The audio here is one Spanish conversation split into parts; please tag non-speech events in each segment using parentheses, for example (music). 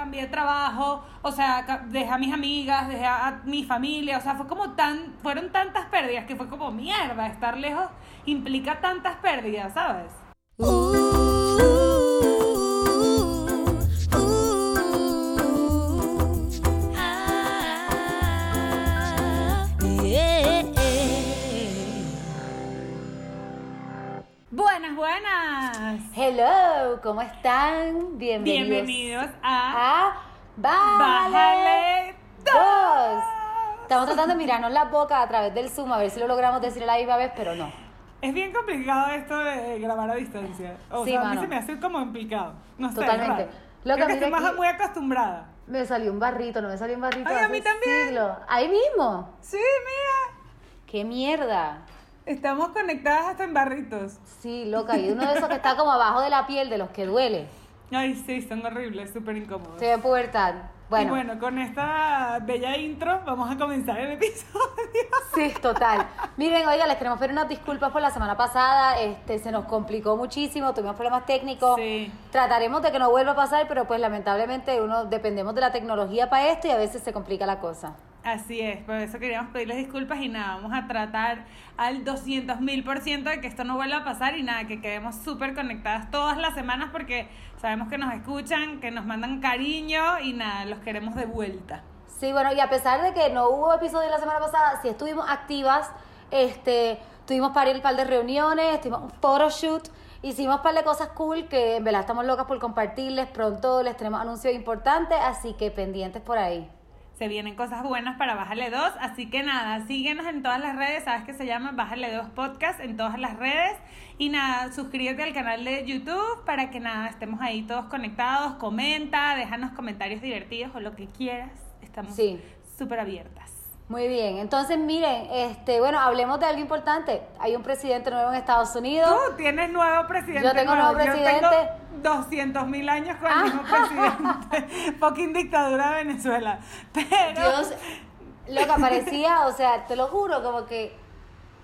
cambié de trabajo, o sea, dejé a mis amigas, dejé a, mi familia, o sea, fue como tan, fueron tantas pérdidas que fue como mierda, estar lejos implica tantas pérdidas, ¿sabes? Buenas, buenas. Hello, ¿cómo están? Bienvenidos, Bienvenidos a a Bájale, dos. Estamos tratando de mirarnos las bocas a través del Zoom a ver si lo logramos decir a la misma vez, pero no. Es bien complicado esto de grabar a distancia. O Sí, sea, a mí mano. se me hace como complicado. No sé. Totalmente. raro. Lo Creo que a estoy aquí- muy acostumbrada. Me salió un barrito, no me salió un barrito. Ay, a hace mí también. siglos. Ahí mismo. Sí, mira. ¡Qué mierda! Estamos conectadas hasta en barritos. Sí, loca. Y uno de esos que está como abajo de la piel, de los que duele. Ay, sí, son horribles, súper incómodos. Se ve en pubertad. Y Bueno, bueno, con esta bella intro vamos a comenzar el episodio. (laughs) sí, total. Miren, oiga, les queremos pedir unas disculpas por la semana pasada. Este, se nos complicó muchísimo, tuvimos problemas técnicos. Sí. Trataremos de que no vuelva a pasar, pero pues lamentablemente uno dependemos de la tecnología para esto y a veces se complica la cosa. Así es, por eso queríamos pedirles disculpas y nada, vamos a tratar al 200 mil por ciento de que esto no vuelva a pasar y nada, que quedemos súper conectadas todas las semanas porque sabemos que nos escuchan, que nos mandan cariño y nada, los queremos de vuelta. Sí, bueno, y a pesar de que no hubo episodio la semana pasada, sí estuvimos activas, este, tuvimos par, par de reuniones, tuvimos un photoshoot, hicimos par de cosas cool que en verdad estamos locas por compartirles, pronto les tenemos anuncios importantes, así que pendientes por ahí. Se vienen cosas buenas para Bájale 2, así que nada, síguenos en todas las redes, sabes que se llama Bájale 2 Podcast en todas las redes. Y nada, suscríbete al canal de YouTube para que nada, estemos ahí todos conectados, comenta, déjanos comentarios divertidos o lo que quieras, estamos Sí. súper abiertas. Muy bien, entonces miren, este, bueno, hablemos de algo importante. Hay un presidente nuevo en Estados Unidos. Tú tienes nuevo presidente. Yo tengo nuevo presidente. Yo tengo 200 mil años con el mismo (laughs) presidente. Fucking dictadura de Venezuela. Pero. Dios, lo que parecía, o sea, te lo juro, como que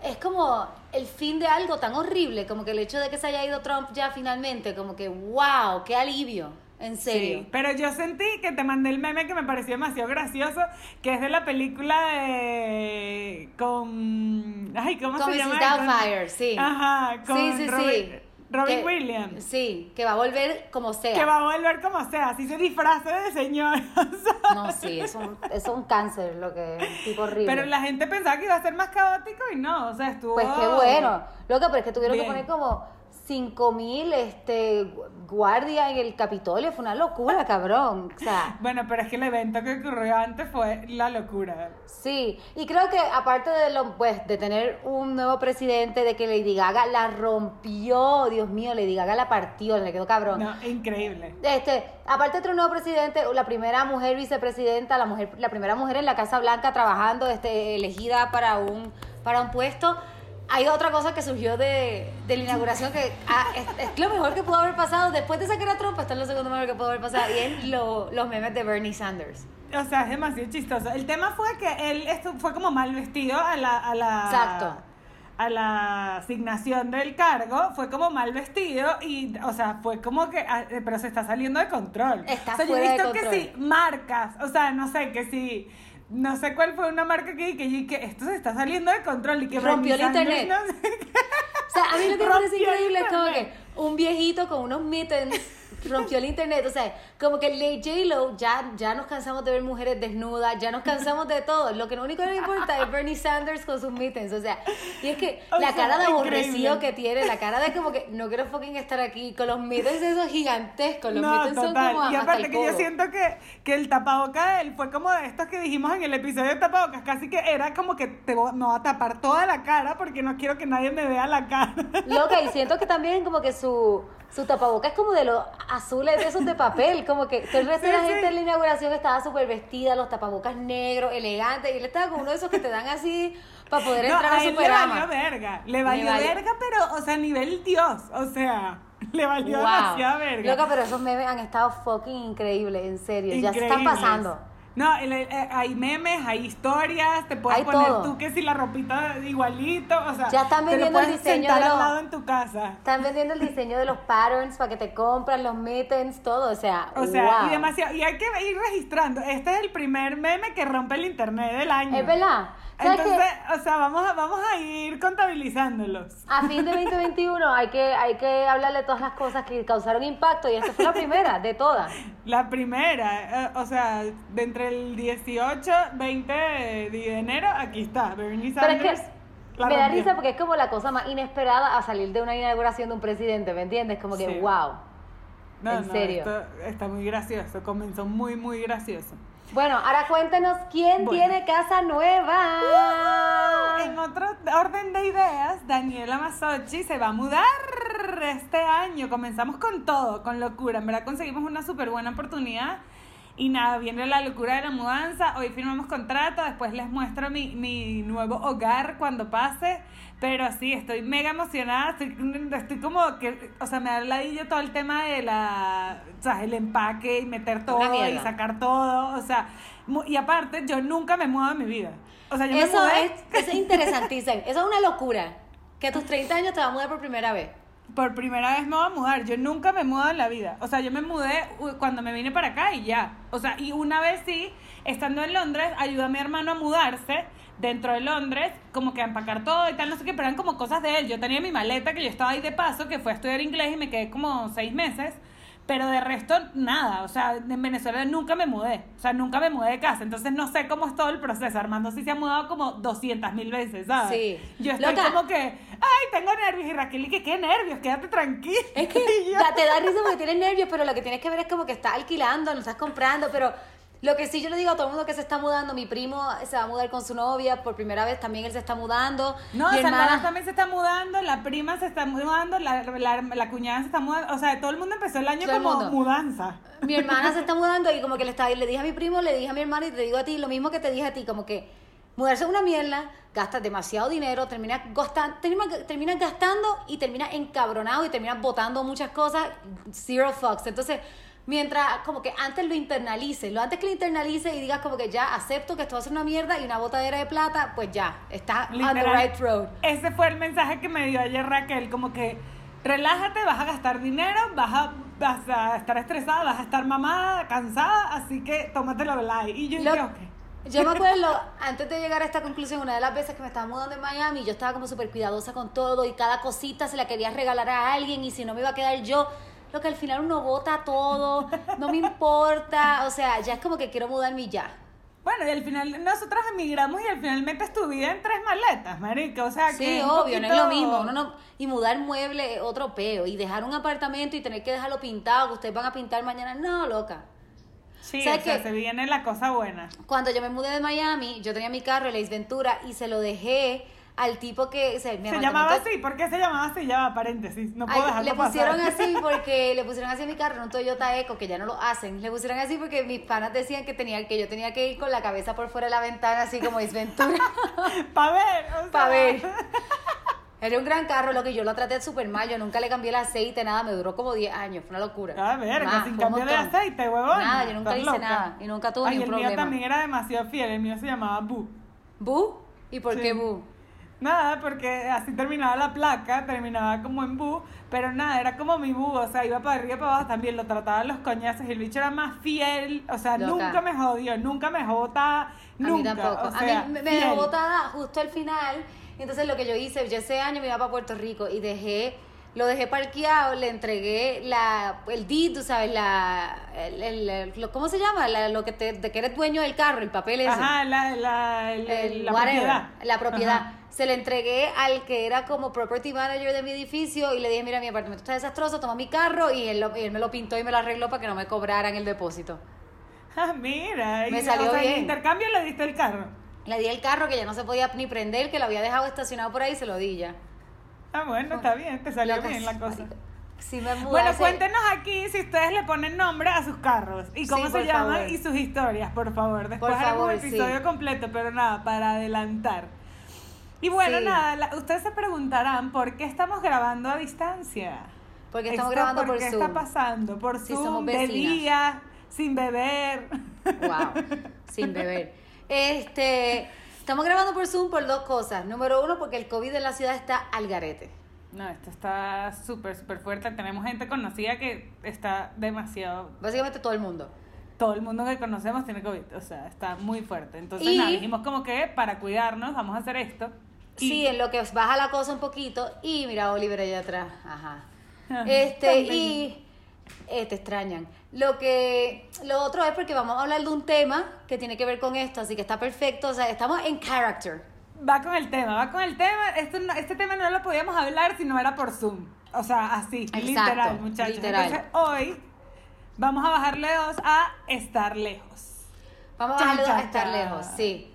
es como el fin de algo tan horrible, como que el hecho de que se haya ido Trump ya finalmente, como que wow, qué alivio, en serio. Sí, pero yo sentí que te mandé el meme que me pareció demasiado gracioso, que es de la película de con ay, ¿cómo Con se llama? Mrs. Con- Doubtfire, sí. Ajá, con sí, sí, Robin, sí. Robin Que- Williams. Sí, que va a volver como sea. Que va a volver como sea, así se disfraza de señor. (laughs) No, sí, es un, es un cáncer lo que es, tipo horrible. Pero la gente pensaba que iba a ser más caótico y no, o sea, estuvo. Pues qué bueno. Loca, pero es que tuvieron Bien. que poner como 5 mil este, guardias en el Capitolio. Fue una locura, cabrón. O sea, (laughs) Bueno, pero es que el evento que ocurrió antes fue la locura. sí. Y creo que aparte de lo, pues, de tener un nuevo presidente, de que Lady Gaga la rompió, Dios mío, Lady Gaga la partió, le quedó cabrón. No, increíble. Este, aparte de tener un nuevo presidente, la primera mujer vicepresidenta, la mujer, la primera mujer en la Casa Blanca trabajando, este, elegida para un, para un puesto. Hay otra cosa que surgió de, de la inauguración que ah, es, es lo mejor que pudo haber pasado. Después de sacar a Trump, esto es lo segundo mejor que pudo haber pasado. Y es lo- los memes de Bernie Sanders. O sea, es demasiado chistoso. El tema fue que él estu- fue como mal vestido a la, a la. Exacto. A la asignación del cargo, fue como mal vestido y, o sea, fue como que, ah, eh, pero se está saliendo de control. Está o sea, yo fuera he de visto que control. sí, marcas, o sea, no sé, que sí, no sé cuál fue una marca que que, que, que esto se está saliendo de control y que Rompió el internet. no sé qué. O sea, a mí lo que me parece increíble es como que un viejito con unos mittens rompió el internet. O sea, como que Lady J-Lo ya, ya nos cansamos de ver mujeres desnudas, ya nos cansamos de todo. Lo que lo único que nos importa es Bernie Sanders con sus mittens. O sea, y es que O la sea, cara de aborrecido que tiene, la cara de como que no quiero fucking estar aquí, con los mittens esos gigantescos. Los No, mittens son como y aparte que yo siento que, que el tapaboca de él fue como de estos que dijimos en el episodio de tapabocas, casi que era como que te vo- me voy a tapar toda la cara porque no quiero que nadie me vea la cara. Loca, y siento que también como que su, su tapaboca es como de los azules de esos de papel, como que todo el resto de la Sí, gente en la inauguración estaba súper vestida, los tapabocas negros, elegantes, y él estaba con uno de esos que te dan así para poder No, entrar a, a él le valió verga, le valió valió- verga, pero, o sea, nivel Dios, o sea, (laughs) le valió demasiada verga. Loca, pero esos memes han estado fucking increíbles, en serio, ya se están Increíbles. pasando. No, eh, hay memes, hay historias, te puedes Hay poner todo. tú que si la ropita igualito, o sea, Ya están te lo vendiendo el puedes diseño sentar de al los- lado en tu casa. Están vendiendo el diseño de los patterns para que te compran los mittens, todo. O sea, O sea, wow. y demasiado, y hay que ir registrando. Este es el primer meme que rompe el internet del año. Es verdad. Entonces, o sea, vamos a, vamos a ir contabilizándolos. A fin de 2021 hay que, hay que hablarle de todas las cosas que causaron impacto y esta fue la primera de todas. La primera, eh, o sea, de entre el 18, 20 de enero, aquí está, Bernie Pero es Sanders. que la me da risa porque es como la cosa más inesperada a salir de una inauguración de un presidente, ¿me entiendes? Como que, Sí. wow. No, en no, serio. esto está muy gracioso, comenzó muy, muy gracioso. Bueno, ahora cuéntenos quién Bueno. tiene casa nueva. En otro orden de ideas, Daniela Masochi se va a mudar este año. Comenzamos con todo, con locura. En verdad conseguimos una súper buena oportunidad. Y nada, viene la locura de la mudanza. Hoy firmamos contrato, después les muestro mi, mi nuevo hogar cuando pase. Pero sí, estoy mega emocionada. Estoy, estoy como que, o sea, me da ladillo todo el tema de la, o sea, el empaque y meter todo y sacar todo. O sea, y aparte, yo nunca me muevo en mi vida. O sea, yo me Eso mudé- es, eso es interesantísimo. Eso es una locura. Que a tus 30 años te vas a mudar por primera vez. Por primera vez me voy a mudar. Yo nunca me mudo en la vida. O sea, yo me mudé cuando me vine para acá y ya. O sea, y una vez sí, estando en Londres, ayudé a mi hermano a mudarse dentro de Londres, como que a empacar todo y tal, no sé qué, pero eran como cosas de él. Yo tenía mi maleta que yo estaba ahí de paso, que fue a estudiar inglés y me quedé como seis meses. Pero de resto, nada. O sea, en Venezuela nunca me mudé. O sea, nunca me mudé de casa. Entonces no sé cómo es todo el proceso. Armando sí se ha mudado como 200 mil veces, ¿sabes? Sí. Yo estoy Loca. como que, ay, tengo nervios. Y Raquel, que qué nervios, quédate tranquila. Es que (laughs) yo, te da risa porque tienes nervios, pero lo que tienes que ver es como que estás alquilando, no estás comprando, pero lo que sí yo le digo a todo el mundo que se está mudando, mi primo se va a mudar con su novia por primera vez, también él se está mudando. No, mi Salvador hermana, también se está mudando, la prima se está mudando, la, la, la cuñada se está mudando. O sea, todo el mundo empezó el año Todo como mudanza. mi hermana se está (laughs) mudando y como que le, está, le dije a mi primo, le dije a mi hermana y te digo a ti lo mismo que te dije a ti, como que mudarse es una mierda, gastas demasiado dinero, terminas gastan- terminas, terminas gastando y terminas encabronado y terminas botando muchas cosas, zero fucks. Entonces, mientras como que antes lo internalices, lo antes que lo internalices y digas como que ya acepto que esto va a ser una mierda y una botadera de plata, pues ya, estás on the right road. Ese fue el mensaje que me dio ayer Raquel, como que relájate, vas a gastar dinero, vas a, vas a estar estresada, vas a estar mamada, cansada, así que tómatelo light. Y yo Lo- dije, ok. Yo me (laughs) acuerdo, antes de llegar a esta conclusión, una de las veces que me estaba mudando en Miami, yo estaba como súper cuidadosa con todo y cada cosita se la quería regalar a alguien y si no me iba a quedar yo, lo que al final uno bota todo, no me importa, o sea, ya es como que quiero mudarme y ya. Bueno, y al final nosotros emigramos y al final metes tu vida en tres maletas, marica. O sea, que Sí, obvio, no es lo mismo. uno no- y mudar muebles es otro peo. Y dejar un apartamento y tener que dejarlo pintado, que ustedes van a pintar mañana, no, loca. Sí, ¿Sabes o sea, qué? se viene la cosa buena. Cuando yo me mudé de Miami, yo tenía mi carro, el Ace Ventura, y se lo dejé al tipo que... o sea, mi Se llamaba así, ¿por qué se llamaba así? Ya paréntesis, no puedo dejarlo le pusieron pasar. así (laughs) porque le pusieron así a mi carro un Toyota Eco que ya no lo hacen. Le pusieron así porque mis panas decían que tenía que yo tenía que ir con la cabeza por fuera de la ventana así como Isventura (laughs) Pa' ver, o sea. para ver. Era un gran carro, lo que yo lo traté súper mal, yo nunca le cambié el aceite, nada, me duró como 10 años, fue una locura. A ver, Más, sin de montón. aceite, huevón. Nada, yo nunca hice loca. nada y nunca tuve Ay, ni un el problema. mío también era demasiado fiel, el mío se llamaba Bu. ¿Bu? ¿Y por Sí. qué Bu? Nada, porque así terminaba la placa, terminaba como en Bu, pero nada, era como mi Bu, o sea, iba para arriba y para abajo también, lo trataba los coñazos y el bicho era más fiel, o sea, Loca. nunca me jodió, nunca me jota, A nunca. mí tampoco. o sea, a mí me, me dejó botada justo al final. y Entonces lo que yo hice, yo ese año me iba para Puerto Rico y dejé, lo dejé parqueado, le entregué la, el deed, tú sabes, la, el, el- ¿cómo se llama? La- lo que te, de que eres dueño del carro, el papel ese. Ajá, la, la, la whatever, propiedad. la propiedad. Ajá. Se le entregué al que era como property manager de mi edificio y le dije, mira, mi apartamento está desastroso, toma mi carro y él, lo- y él me lo pintó y me lo arregló para que no me cobraran el depósito. Ah, mira, Me y, salió o sea, en bien. intercambio le diste el carro. Le di el carro que ya no se podía ni prender, que lo había dejado estacionado por ahí y se lo di ya. Ah, bueno, está bien, te salió Loca, bien la cosa. marica. Sí me mudé Bueno, cuéntenos aquí si ustedes le ponen nombre a sus carros y cómo Sí, se llaman favor. y sus historias, por favor. Después Por haremos favor, sí. episodio completo, pero nada, para adelantar. Y bueno, nada, la- ustedes se preguntarán por qué estamos grabando a distancia. Porque estamos Esto, grabando ¿por por qué está pasando? Por Zoom, somos de día, sin beber. Wow, (laughs) sin beber. Este, estamos grabando por Zoom por dos cosas. Número uno, porque el COVID en la ciudad está al garete. No, esto está súper, súper fuerte. Tenemos gente conocida que está demasiado... Básicamente todo el mundo. Todo el mundo que conocemos tiene COVID, o sea, está muy fuerte. Entonces, Y- nada, dijimos como que para cuidarnos vamos a hacer esto. Y- Sí, en lo que baja la cosa un poquito. Y mira, Oliver allá atrás. Ajá. Ajá. (laughs) Este, y eh, te extrañan. Lo que, lo otro es porque vamos a hablar de un tema que tiene que ver con esto, así que está perfecto. O sea, estamos en character. Va con el tema, va con el tema. Esto este tema no lo podíamos hablar si no era por Zoom. O sea, así, Exacto, literal, muchachos. literal. Entonces, hoy vamos a bajarle dos a estar lejos. Vamos a bajarle dos a estar lejos, sí.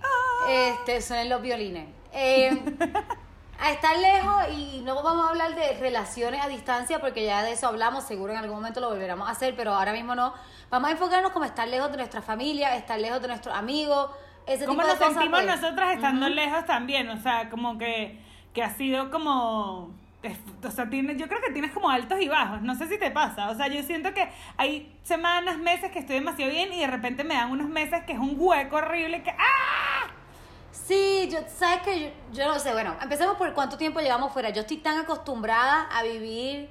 Este, suenan los violines. Eh, (laughs) a estar lejos y no vamos a hablar de relaciones a distancia porque ya de eso hablamos, seguro en algún momento lo volveremos a hacer, pero ahora mismo no. Vamos a enfocarnos como estar lejos de nuestra familia, estar lejos de nuestros amigos, ese ¿Cómo tipo nos cosas. sentimos pues. nosotras estando lejos también? O sea, como que, que ha sido como... es- O sea, tiene, yo creo que tienes como altos y bajos. No sé si te pasa. O sea, yo siento que hay semanas, meses que estoy demasiado bien y de repente me dan unos meses que es un hueco horrible que... ¡Ah! Sí, yo, sabes que yo, yo no sé, bueno, empecemos por cuánto tiempo llevamos fuera. Yo estoy tan acostumbrada a vivir,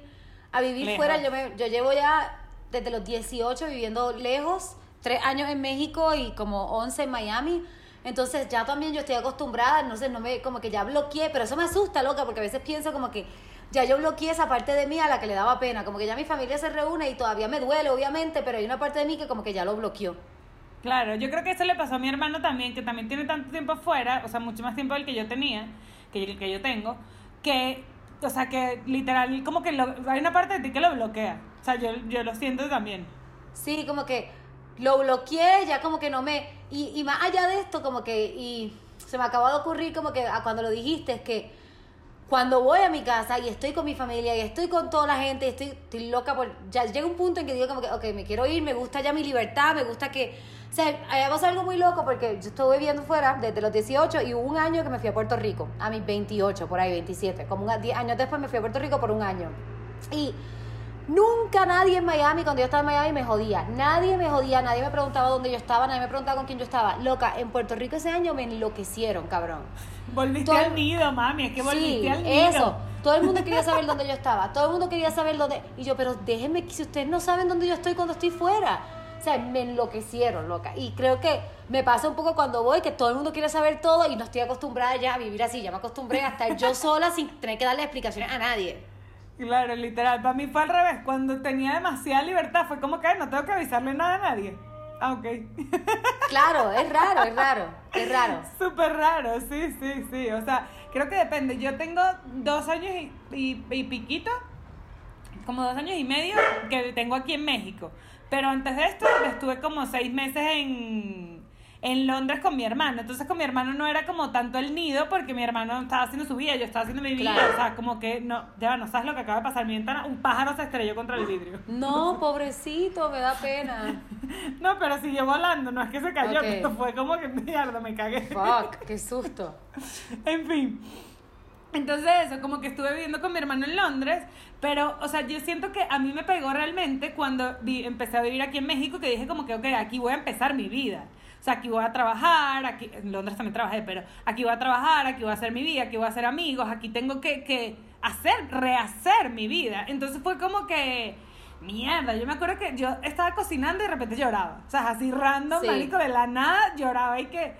a vivir Lejos. fuera. Yo, me, yo llevo ya desde los 18 viviendo lejos, tres años en México y como 11 en Miami. Entonces ya también yo estoy acostumbrada, no sé, no me, como que ya bloqueé, pero eso me asusta, loca, porque a veces pienso como que ya yo bloqueé esa parte de mí a la que le daba pena, como que ya mi familia se reúne y todavía me duele, obviamente, pero hay una parte de mí que como que ya lo bloqueó. Claro, yo creo que eso le pasó a mi hermano también, que también tiene tanto tiempo fuera, o sea, mucho más tiempo del que yo tenía, que el que yo tengo, que, o sea, que literal, como que lo- hay una parte de ti que lo bloquea. O sea, yo, yo lo siento también. Sí, como que lo bloqueé, ya como que no me... Y, y más allá de esto, como que... Y se me acaba de ocurrir como que cuando lo dijiste, es que cuando voy a mi casa y estoy con mi familia y estoy con toda la gente estoy, estoy loca por... Ya llega un punto en que digo como que, ok, me quiero ir, me gusta ya mi libertad, me gusta que... O sea, a pasado algo muy loco porque yo estuve viviendo fuera desde los 18 y hubo un año que me fui a Puerto Rico, a mis 28, por ahí 27, como un, 10 años después me fui a Puerto Rico por un año. Y Nunca nadie en Miami, cuando yo estaba en Miami, me jodía. Nadie me jodía, nadie me preguntaba dónde yo estaba, nadie me preguntaba con quién yo estaba. Loca, en Puerto Rico ese año me enloquecieron, cabrón. Volviste Todo- al nido, mami, es que volviste Sí, al nido. eso. Todo el mundo quería saber (laughs) dónde yo estaba. Todo el mundo quería saber dónde. Y yo, pero déjenme, que si ustedes no saben dónde yo estoy cuando estoy fuera. O sea, me enloquecieron, loca. Y creo que me pasa un poco cuando voy, que todo el mundo quiere saber todo y no estoy acostumbrada ya a vivir así. Ya me acostumbré a estar yo (laughs) sola sin tener que darle explicaciones a nadie. Claro, literal. Para mí fue al revés. Cuando tenía demasiada libertad, fue como que no tengo que avisarle nada a nadie. Ah, ok. (laughs) Claro, es raro, es raro, es raro. Súper raro, sí, sí, sí. O sea, creo que depende. Yo tengo dos años y, y, y piquito, como dos años y medio, que tengo aquí en México. Pero antes de esto estuve como seis meses en, en Londres con mi hermano. Entonces con mi hermano no era como tanto el nido, porque mi hermano estaba haciendo su vida, yo estaba haciendo mi vida. Claro. O sea, como que no, ya no sabes lo que acaba de pasar. Mi ventana, un pájaro se estrelló contra el vidrio. No, pobrecito, me da pena. (laughs) No, pero siguió volando, no es que se cayó, Ok. pero fue como que (laughs) mierda, me cagué. Fuck, qué susto. (laughs) En fin. Entonces eso, como que estuve viviendo con mi hermano en Londres, pero, o sea, yo siento que a mí me pegó realmente cuando vi- empecé a vivir aquí en México, que dije como que, ok, aquí voy a empezar mi vida. O sea, aquí voy a trabajar, aquí, en Londres también trabajé, pero aquí voy a trabajar, aquí voy a hacer mi vida, aquí voy a hacer amigos, aquí tengo que, que hacer, rehacer mi vida. Entonces fue como que, mierda, yo me acuerdo que yo estaba cocinando y de repente lloraba. O sea, así random, Sí. marico, de la nada lloraba y que...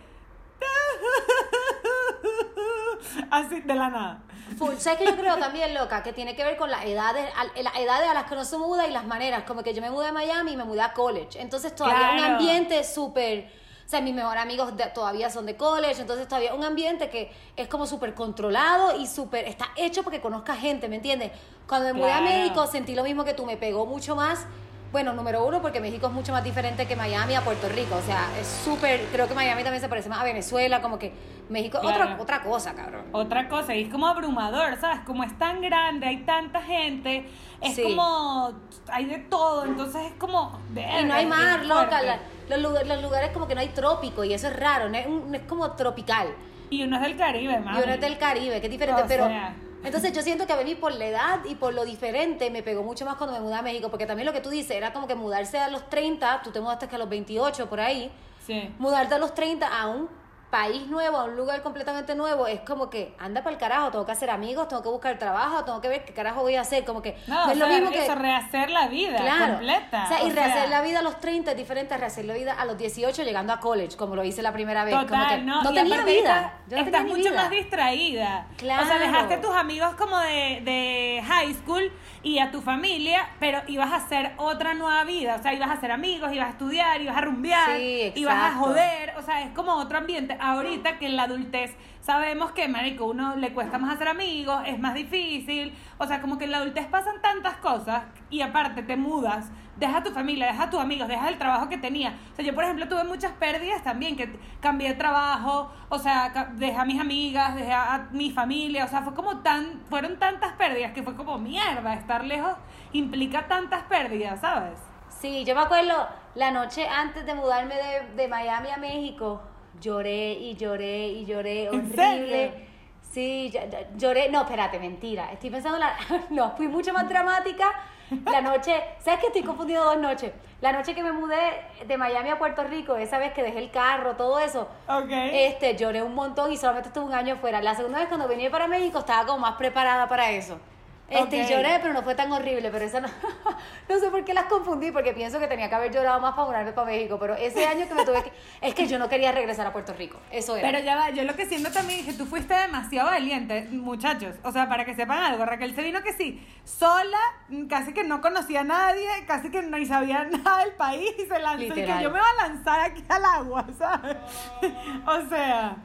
(laughs) Así, de la nada. Full. ¿Sabes que yo creo también, loca? Que tiene que ver con las edades, al- las edades a las que uno se muda y las maneras. Como que yo me mudé a Miami y me mudé a college. Entonces todavía un Claro. ambiente súper... O sea, mis mejores amigos de- todavía son de college, entonces todavía un ambiente que es como súper controlado y súper... Está hecho porque conozca gente, ¿me entiendes? Cuando me mudé a Claro. México sentí lo mismo que tú, me pegó mucho más... Bueno, número uno, porque México es mucho más diferente que Miami a Puerto Rico. O sea, es súper... Creo que Miami también se parece más a Venezuela, como que México es otra, Claro. otra cosa, cabrón. Otra cosa, y es como abrumador, ¿sabes? Como es tan grande, hay tanta gente, es Sí. como, hay de todo, entonces es como... Y no hay mar, loca. la- los, lugares, los lugares como que no hay trópico y eso es raro, no es, un- no es como tropical. Y uno es del Caribe, mami. Y uno es del Caribe, que es diferente, O pero, sea. Entonces yo siento que a mí por la edad y por lo diferente me pegó mucho más cuando me mudé a México, porque también lo que tú dices era como que mudarse a los 30, tú te mudaste que a los 28 por ahí, Sí. mudarte a los 30 a un país nuevo, a un lugar completamente nuevo, es como que anda para el carajo, tengo que hacer amigos, tengo que buscar trabajo, tengo que ver qué carajo voy a hacer, como que No, es lo mismo que... eso, rehacer la vida Claro. completa. O sea, y rehacer la vida a los 30 es diferente a rehacer la vida a los 18 llegando a college, como lo hice la primera vez. como que ¿no? Y tenía vida. Estás, Yo no estás tenía ni mucho vida. más distraída. Claro. O sea, dejaste a tus amigos como de, de high school y a tu familia, pero ibas a hacer otra nueva vida. O sea, ibas a hacer amigos, ibas a estudiar, ibas a rumbear, Sí, ibas a joder. O sea, es como otro ambiente. Ahorita que en la adultez sabemos que, marico, uno le cuesta más hacer amigos, es más difícil. O sea, como que en la adultez pasan tantas cosas y aparte te mudas, deja a tu familia, deja a tus amigos, deja el trabajo que tenía. O sea, yo, por ejemplo, tuve muchas pérdidas también, que cambié de trabajo, o sea, dejé a mis amigas, dejé a mi familia, o sea, fue como tan, fueron tantas pérdidas que fue como mierda, estar lejos implica tantas pérdidas, ¿sabes? Sí, yo me acuerdo la noche antes de mudarme de, de Miami a México, lloré y lloré y lloré, ¿En horrible. Sí, lloré, no, espérate, mentira, estoy pensando, la, (laughs) no, fui mucho más dramática. La noche, ¿sabes que estoy confundido dos noches? La noche que me mudé de Miami a Puerto Rico, esa vez que dejé el carro, todo eso, Ok. este, lloré un montón y solamente estuve un año fuera. La segunda vez cuando vine para México estaba como más preparada para eso. Este, y lloré, pero no fue tan horrible, pero esa no, (laughs) no sé por qué las confundí, porque pienso que tenía que haber llorado más para mudarme para México, pero ese año que me tuve que, (laughs) es que yo no quería regresar a Puerto Rico, eso era. Pero ya va, yo lo que siento también es que tú fuiste demasiado valiente, muchachos. O sea, para que sepan algo, Raquel se vino que sí, sola, casi que no conocía a nadie, casi que ni sabía (laughs) nada del país y se lanzó. Y Literal. que yo me voy a lanzar aquí al agua, ¿sabes? o sea,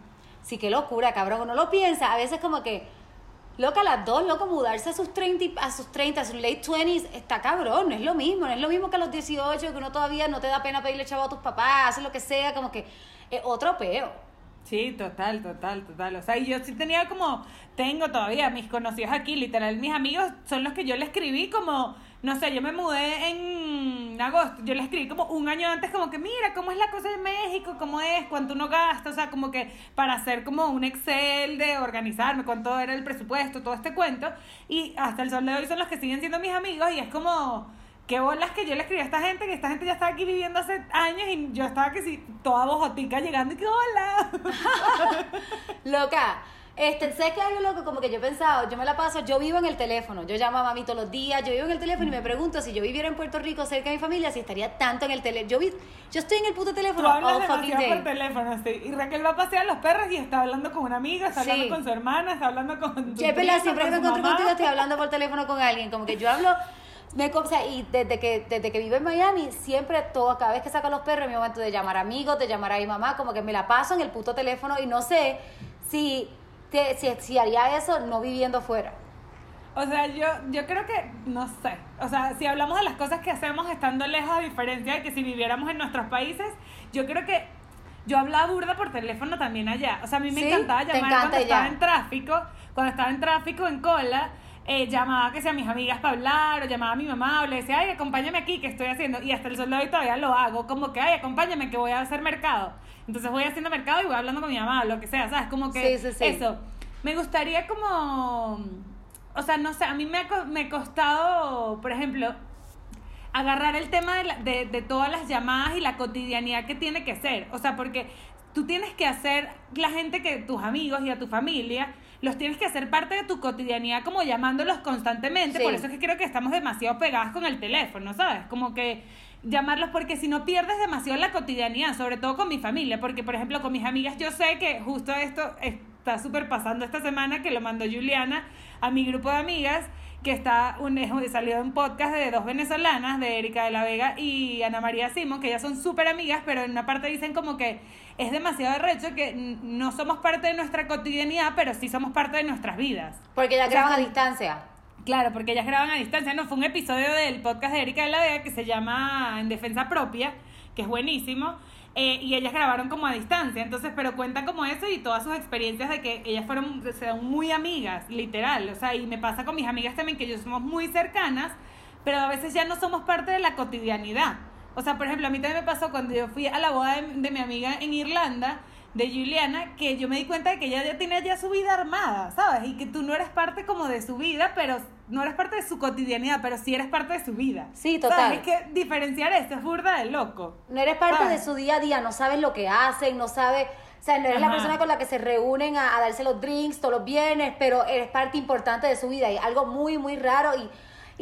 Sí, qué locura, cabrón, uno lo piensa, a veces como que, loca, las dos, loco, mudarse a sus 30, y- a sus 30, a sus late 20s, está cabrón, no es lo mismo, no es lo mismo que a los 18, que uno todavía no te da pena pedirle chavo a tus papás, hacer lo que sea, como que es otro peo. Sí, total, total, total. O sea, y yo sí tenía como, tengo todavía mis conocidos aquí, literal, mis amigos son los que yo le escribí como, no sé, yo me mudé en agosto, yo le escribí como un año antes como que mira cómo es la cosa de México, cómo es, cuánto uno gasta, o sea, como que para hacer como un Excel de organizarme, cuánto era el presupuesto, todo este cuento, y hasta el sol de hoy son los que siguen siendo mis amigos y es como... Qué bolas que yo le escribí a esta gente, que esta gente ya estaba aquí viviendo hace años y yo estaba que sí, toda bojotica llegando y que hola. (laughs) Loca, este, sé que algo loco, como que yo he pensado, yo me la paso, yo vivo en el teléfono, yo llamo a mami todos los días, yo vivo en el teléfono y me pregunto si yo viviera en Puerto Rico cerca de mi familia, si estaría tanto en el teléfono. Yo, vi, yo estoy en el puto Tú teléfono hablas all fucking demasiado por teléfono, sí. Y Raquel va a pasear a los perros y está hablando con una amiga, está Sí. hablando con su hermana, está hablando con tu Che, pelá, prima, siempre que con me su encuentro contigo estoy (laughs) hablando por teléfono con alguien, como que yo hablo, me, o sea, y desde que, desde que vivo en Miami, siempre todo, cada vez que saco a los perros, mi momento de llamar a amigos, de llamar a mi mamá, como que me la paso en el puto teléfono y no sé si, te- si, si haría eso no viviendo fuera. O sea, yo, yo creo que, no sé. O sea, si hablamos de las cosas que hacemos estando lejos, a diferencia de que si viviéramos en nuestros países, yo creo que yo hablaba burda por teléfono también allá. O sea, a mí me ¿Sí? encantaba ¿Te llamar encanta cuando estaba en tráfico, cuando estaba en tráfico en cola. Eh, llamaba que sea a mis amigas para hablar, o llamaba a mi mamá, o le decía, ay, acompáñame aquí, que estoy haciendo. Y hasta el sol de hoy todavía lo hago, como que, ay, acompáñame, que voy a hacer mercado. Entonces voy haciendo mercado y voy hablando con mi mamá, lo que sea, ¿sabes? Como que Sí, sí, sí. eso. Me gustaría como o sea, no sé, a mí me ha, me ha costado, por ejemplo, agarrar el tema de, la- de, de todas las llamadas y la cotidianidad que tiene que ser. O sea, porque tú tienes que hacer la gente que tus amigos y a tu familia los tienes que hacer parte de tu cotidianidad como llamándolos constantemente. Sí. Por eso es que creo que estamos demasiado pegadas con el teléfono, ¿sabes? Como que llamarlos porque si no pierdes demasiado la cotidianidad, sobre todo con mi familia, porque por ejemplo con mis amigas yo sé que justo esto está súper pasando esta semana que lo mandó Juliana a mi grupo de amigas que está un, es- salió un podcast de dos venezolanas, de Erika de la Vega y Ana María Simón, que ellas son súper amigas, pero en una parte dicen como que es demasiado arrecho que no somos parte de nuestra cotidianidad, pero sí somos parte de nuestras vidas. Porque ya O sea, graban a distancia. Claro, porque ellas graban a distancia. No, fue un episodio del podcast de Erika de la Vega que se llama En Defensa Propia, que es buenísimo. Eh, y ellas grabaron como a distancia. Entonces, pero cuentan como eso y todas sus experiencias de que ellas fueron, son muy amigas, literal. O sea, y me pasa con mis amigas también que yo somos muy cercanas, pero a veces ya no somos parte de la cotidianidad. O sea, por ejemplo, a mí también me pasó cuando yo fui a la boda de, de mi amiga en Irlanda. De Juliana que yo me di cuenta de que ella ya tiene ya su vida armada, ¿sabes? Y que tú no eres parte como de su vida, pero no eres parte de su cotidianidad, pero sí eres parte de su vida. Sí, total. ¿Sabes? Es que diferenciar esto es burda de loco. No eres parte ¿Sabes? de su día a día, no sabes lo que hacen, no sabes, o sea, no eres la persona con la que se reúnen a, a darse los drinks todos los viernes, pero eres parte importante de su vida y algo muy, muy raro y,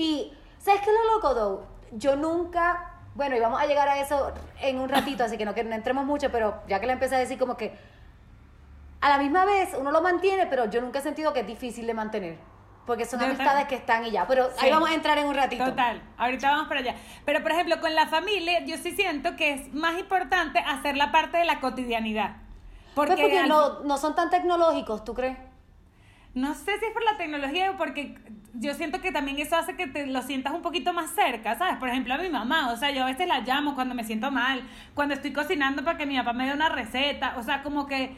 y ¿sabes qué es lo loco, though? Yo nunca, bueno, y vamos a llegar a eso en un ratito, así que no, que no entremos mucho, pero ya que le empecé a decir como que a la misma vez uno lo mantiene, pero yo nunca he sentido que es difícil de mantener, porque son Yo amistades que están y ya, pero Sí. ahí vamos a entrar en un ratito. Total, ahorita vamos para allá. Pero por ejemplo, con la familia, yo sí siento que es más importante hacer la parte de la cotidianidad. Pues Porque, porque al- no, no son tan tecnológicos, ¿tú crees? no sé si es por la tecnología o porque yo siento que también eso hace que te lo sientas un poquito más cerca, ¿sabes? Por ejemplo, a mi mamá, o sea, yo a veces la llamo cuando me siento mal, cuando estoy cocinando para que mi papá me dé una receta, o sea, como que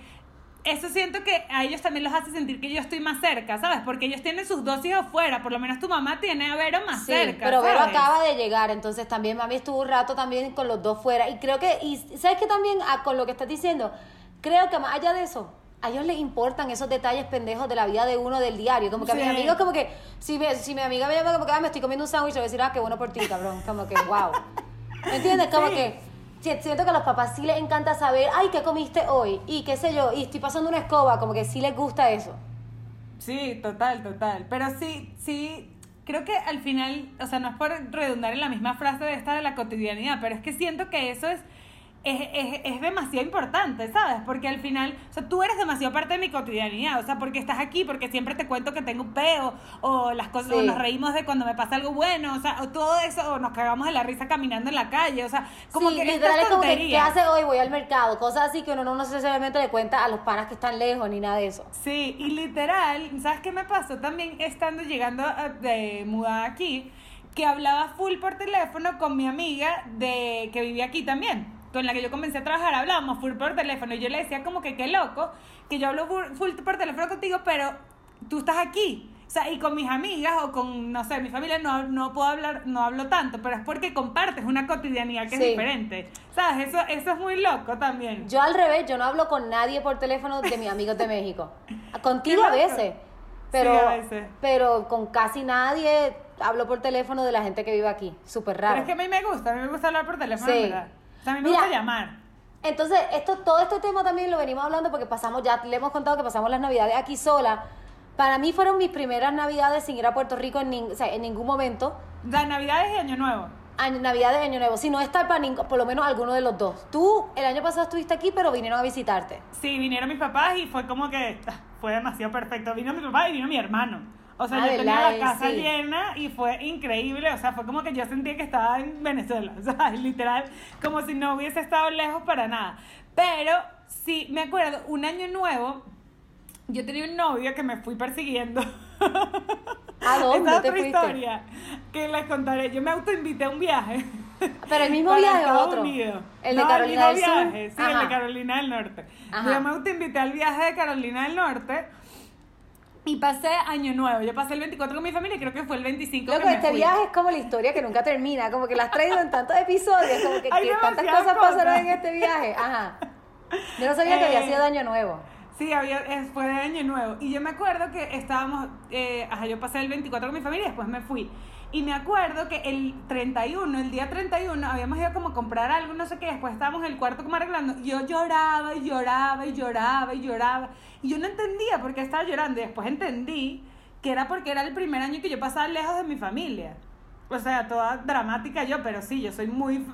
eso siento que a ellos también los hace sentir que yo estoy más cerca, ¿sabes? Porque ellos tienen sus dos hijos fuera, por lo menos tu mamá tiene a Vero más Sí, cerca. pero Vero acaba de llegar, entonces también mami estuvo un rato también con los dos fuera. Y creo que, y sabes que también ah, con lo que estás diciendo, creo que más allá de eso, a ellos les importan esos detalles pendejos de la vida de uno del diario. Como que a mis Sí. amigos, como que, si, me, si mi amiga me llama como que ah, me estoy comiendo un sándwich, le voy a decir, ah, qué bueno por ti, cabrón. Como que, wow. ¿Me entiendes? Como Sí. que si- siento que a los papás sí les encanta saber, ay, ¿qué comiste hoy? Y qué sé yo, y estoy pasando una escoba, como que sí les gusta eso. Sí, total, total. Pero sí, sí, creo que al final, o sea, no es por redundar en la misma frase de esta de la cotidianidad, pero es que siento que eso es, es, es, es demasiado importante, ¿sabes? Porque al final, o sea, tú eres demasiado parte de mi cotidianidad, o sea, porque estás aquí, porque siempre te cuento que tengo un peo, o las cosas, o nos reímos de cuando me pasa algo bueno, o sea, o todo eso, o nos cagamos de la risa caminando en la calle, o sea, como sí, que literal es como que, ¿qué hace hoy? Voy al mercado, cosas así que uno no necesariamente le cuenta a los panas que están lejos ni nada de eso. Sí, y literal, ¿sabes qué me pasó también estando llegando a- de mudada aquí? Que hablaba full por teléfono con mi amiga de que vivía aquí también, con la que yo comencé a trabajar, hablábamos full por teléfono y yo le decía como que qué loco, que yo hablo full, por teléfono contigo, pero tú estás aquí. O sea, y con mis amigas o con, no sé, mi familia no, no puedo hablar, no hablo tanto, pero es porque compartes una cotidianidad que Sí. es diferente. ¿Sabes? Eso, eso es muy loco también. Yo al revés, yo no hablo con nadie por teléfono de mis amigos de México. (laughs) Contigo a veces, pero, Sí, a veces. pero con casi nadie hablo por teléfono de la gente que vive aquí. Súper Pero raro. es que a mí me gusta, a mí me gusta hablar por teléfono, Sí. ¿verdad? Mí me Mira, gusta llamar. Entonces, esto, todo este tema también lo venimos hablando porque pasamos, ya le hemos contado que pasamos las navidades aquí sola. Para mí fueron mis primeras navidades sin ir a Puerto Rico en, nin- o sea, en ningún momento. La Navidad y Año Nuevo. Año- Navidad de Año Nuevo, si no estar para por lo menos alguno de los dos. Tú el año pasado estuviste aquí, pero vinieron a visitarte. Sí, vinieron mis papás y fue como que ah, fue demasiado perfecto. Vino mi papá y vino mi hermano. O sea, Ah, yo tenía la casa Sí. llena y fue increíble. O sea, fue como que yo sentía que estaba en Venezuela. (laughs) O sea, literal, como si no hubiese estado lejos para nada. Pero sí, me acuerdo, un año nuevo, yo tenía un novio que me fui persiguiendo. ¿A (laughs) dónde Esta es te otra fuiste? historia que les contaré. Yo me autoinvité a un viaje. Pero el mismo (laughs) viaje o otro. Unidos. El de No, Carolina del mismo Sur. viaje, Sí, el de Carolina del Norte. Ajá. Yo me autoinvité al viaje de Carolina del Norte y pasé Año Nuevo. Yo pasé el 24 con mi familia y creo que fue el 25 Loco, que me este fui. viaje es como la historia que nunca termina, como que la has traído en tantos episodios, como que, (laughs) tantas cosas pasaron en este viaje. Ajá. Yo no sabía que Eh, había sido de año nuevo. Sí, había, eh, fue de año nuevo. Y yo me acuerdo que estábamos, eh, ajá, yo pasé el 24 con mi familia y después me fui. Y me acuerdo que el 31, el día 31, habíamos ido como a comprar algo, no sé qué, después estábamos en el cuarto como arreglando. Y yo lloraba y lloraba y lloraba y lloraba. Y yo no entendía por qué estaba llorando. Y después entendí que era porque era el primer año que yo pasaba lejos de mi familia. O sea, toda dramática yo, pero sí, yo soy muy,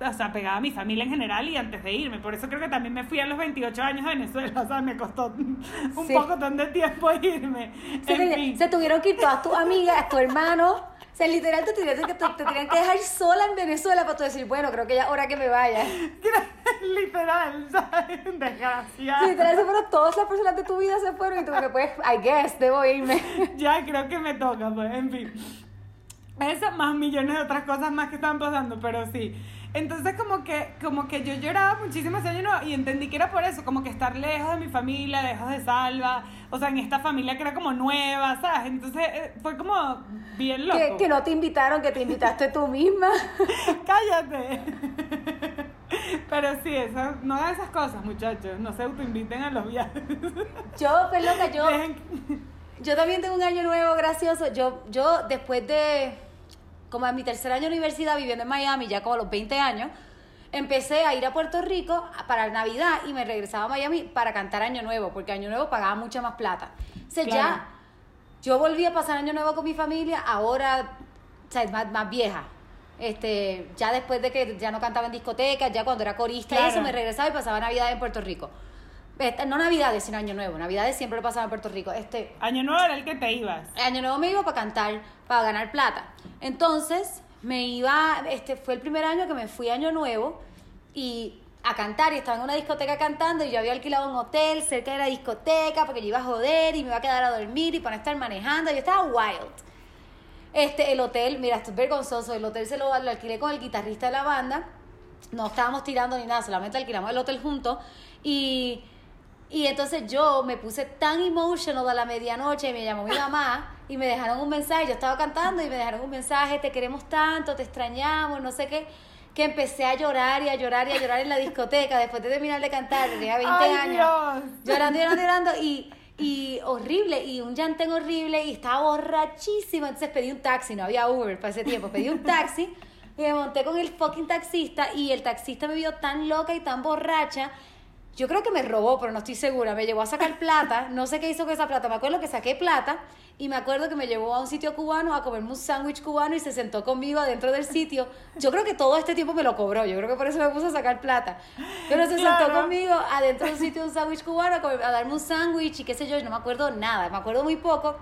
o sea, pegada a mi familia en general y antes de irme. Por eso creo que también me fui a los 28 años a Venezuela. O sea, me costó un Sí. poco de tiempo (laughs) irme. Se, En te- fin. se tuvieron que ir todas tus amigas, tu hermano. O sea, literal, te tenían que, te, te tenían que dejar sola en Venezuela para tú decir, bueno, creo que ya es hora que me vaya. (laughs) Literal, ¿sabes? Desgraciada. Literal, se fueron todas las personas de tu vida, se fueron y tú que pues, I guess, debo irme. (laughs) ya creo que me toca, pues, en fin. Esas más millones de otras cosas más que estaban pasando, pero sí. Entonces como que, como que yo lloraba muchísimo ese año nuevo y entendí que era por eso, como que estar lejos de mi familia, lejos de Salva, o sea, en esta familia que era como nueva, ¿sabes? Entonces eh, fue como bien loco. Que, que no te invitaron, que te invitaste tú misma. (laughs) Cállate. Pero sí, eso, no hagan esas cosas, muchachos. No se autoinviten a los viajes. Yo, pues loca, yo, Dejen- yo también tengo un año nuevo gracioso. Yo, yo después de, como en mi tercer año de universidad viviendo en Miami, ya como a los 20 años, empecé a ir a Puerto Rico para Navidad y me regresaba a Miami para cantar Año Nuevo, porque Año Nuevo pagaba mucha más plata. O sea, Claro. ya yo volví a pasar Año Nuevo con mi familia, ahora, o sea, más, más vieja. Este, ya después de que ya no cantaba en discotecas, ya cuando era corista y eso, me regresaba y pasaba Navidad en Puerto Rico. Este, no Navidades, sino Año Nuevo. Navidades siempre lo pasaba en Puerto Rico. Este, Año nuevo era el que te ibas. Año Nuevo me iba para cantar, para ganar plata. Entonces, me iba, este fue el primer año que me fui a Año Nuevo y a cantar y estaba en una discoteca cantando y yo había alquilado un hotel cerca de la discoteca porque yo iba a joder y me iba a quedar a dormir y para no estar manejando. Yo estaba wild. Este, el hotel, mira, esto es vergonzoso, el hotel se lo, lo alquilé con el guitarrista de la banda, no estábamos tirando ni nada, solamente alquilamos el hotel juntos y, y entonces yo me puse tan emotional a la medianoche y me llamó mi mamá y me dejaron un mensaje, yo estaba cantando y me dejaron un mensaje, te queremos tanto, te extrañamos, no sé qué, que empecé a llorar y a llorar y a llorar en la discoteca después de terminar de cantar, tenía 20 Ay, años Dios. llorando, llorando, llorando y, y horrible, y un llantén horrible y estaba borrachísima, entonces pedí un taxi, no había Uber para ese tiempo, pedí un taxi y me monté con el fucking taxista y el taxista me vio tan loca y tan borracha, yo creo que me robó, pero no estoy segura, me llevó a sacar plata, no sé qué hizo con esa plata, me acuerdo que saqué plata y me acuerdo que me llevó a un sitio cubano a comerme un sándwich cubano y se sentó conmigo adentro del sitio. Yo creo que todo este tiempo me lo cobró, yo creo que por eso me puso a sacar plata. Pero se sentó Claro. conmigo adentro de un sitio de un sándwich cubano a, comer- a darme un sándwich y qué sé yo, y no me acuerdo nada, me acuerdo muy poco.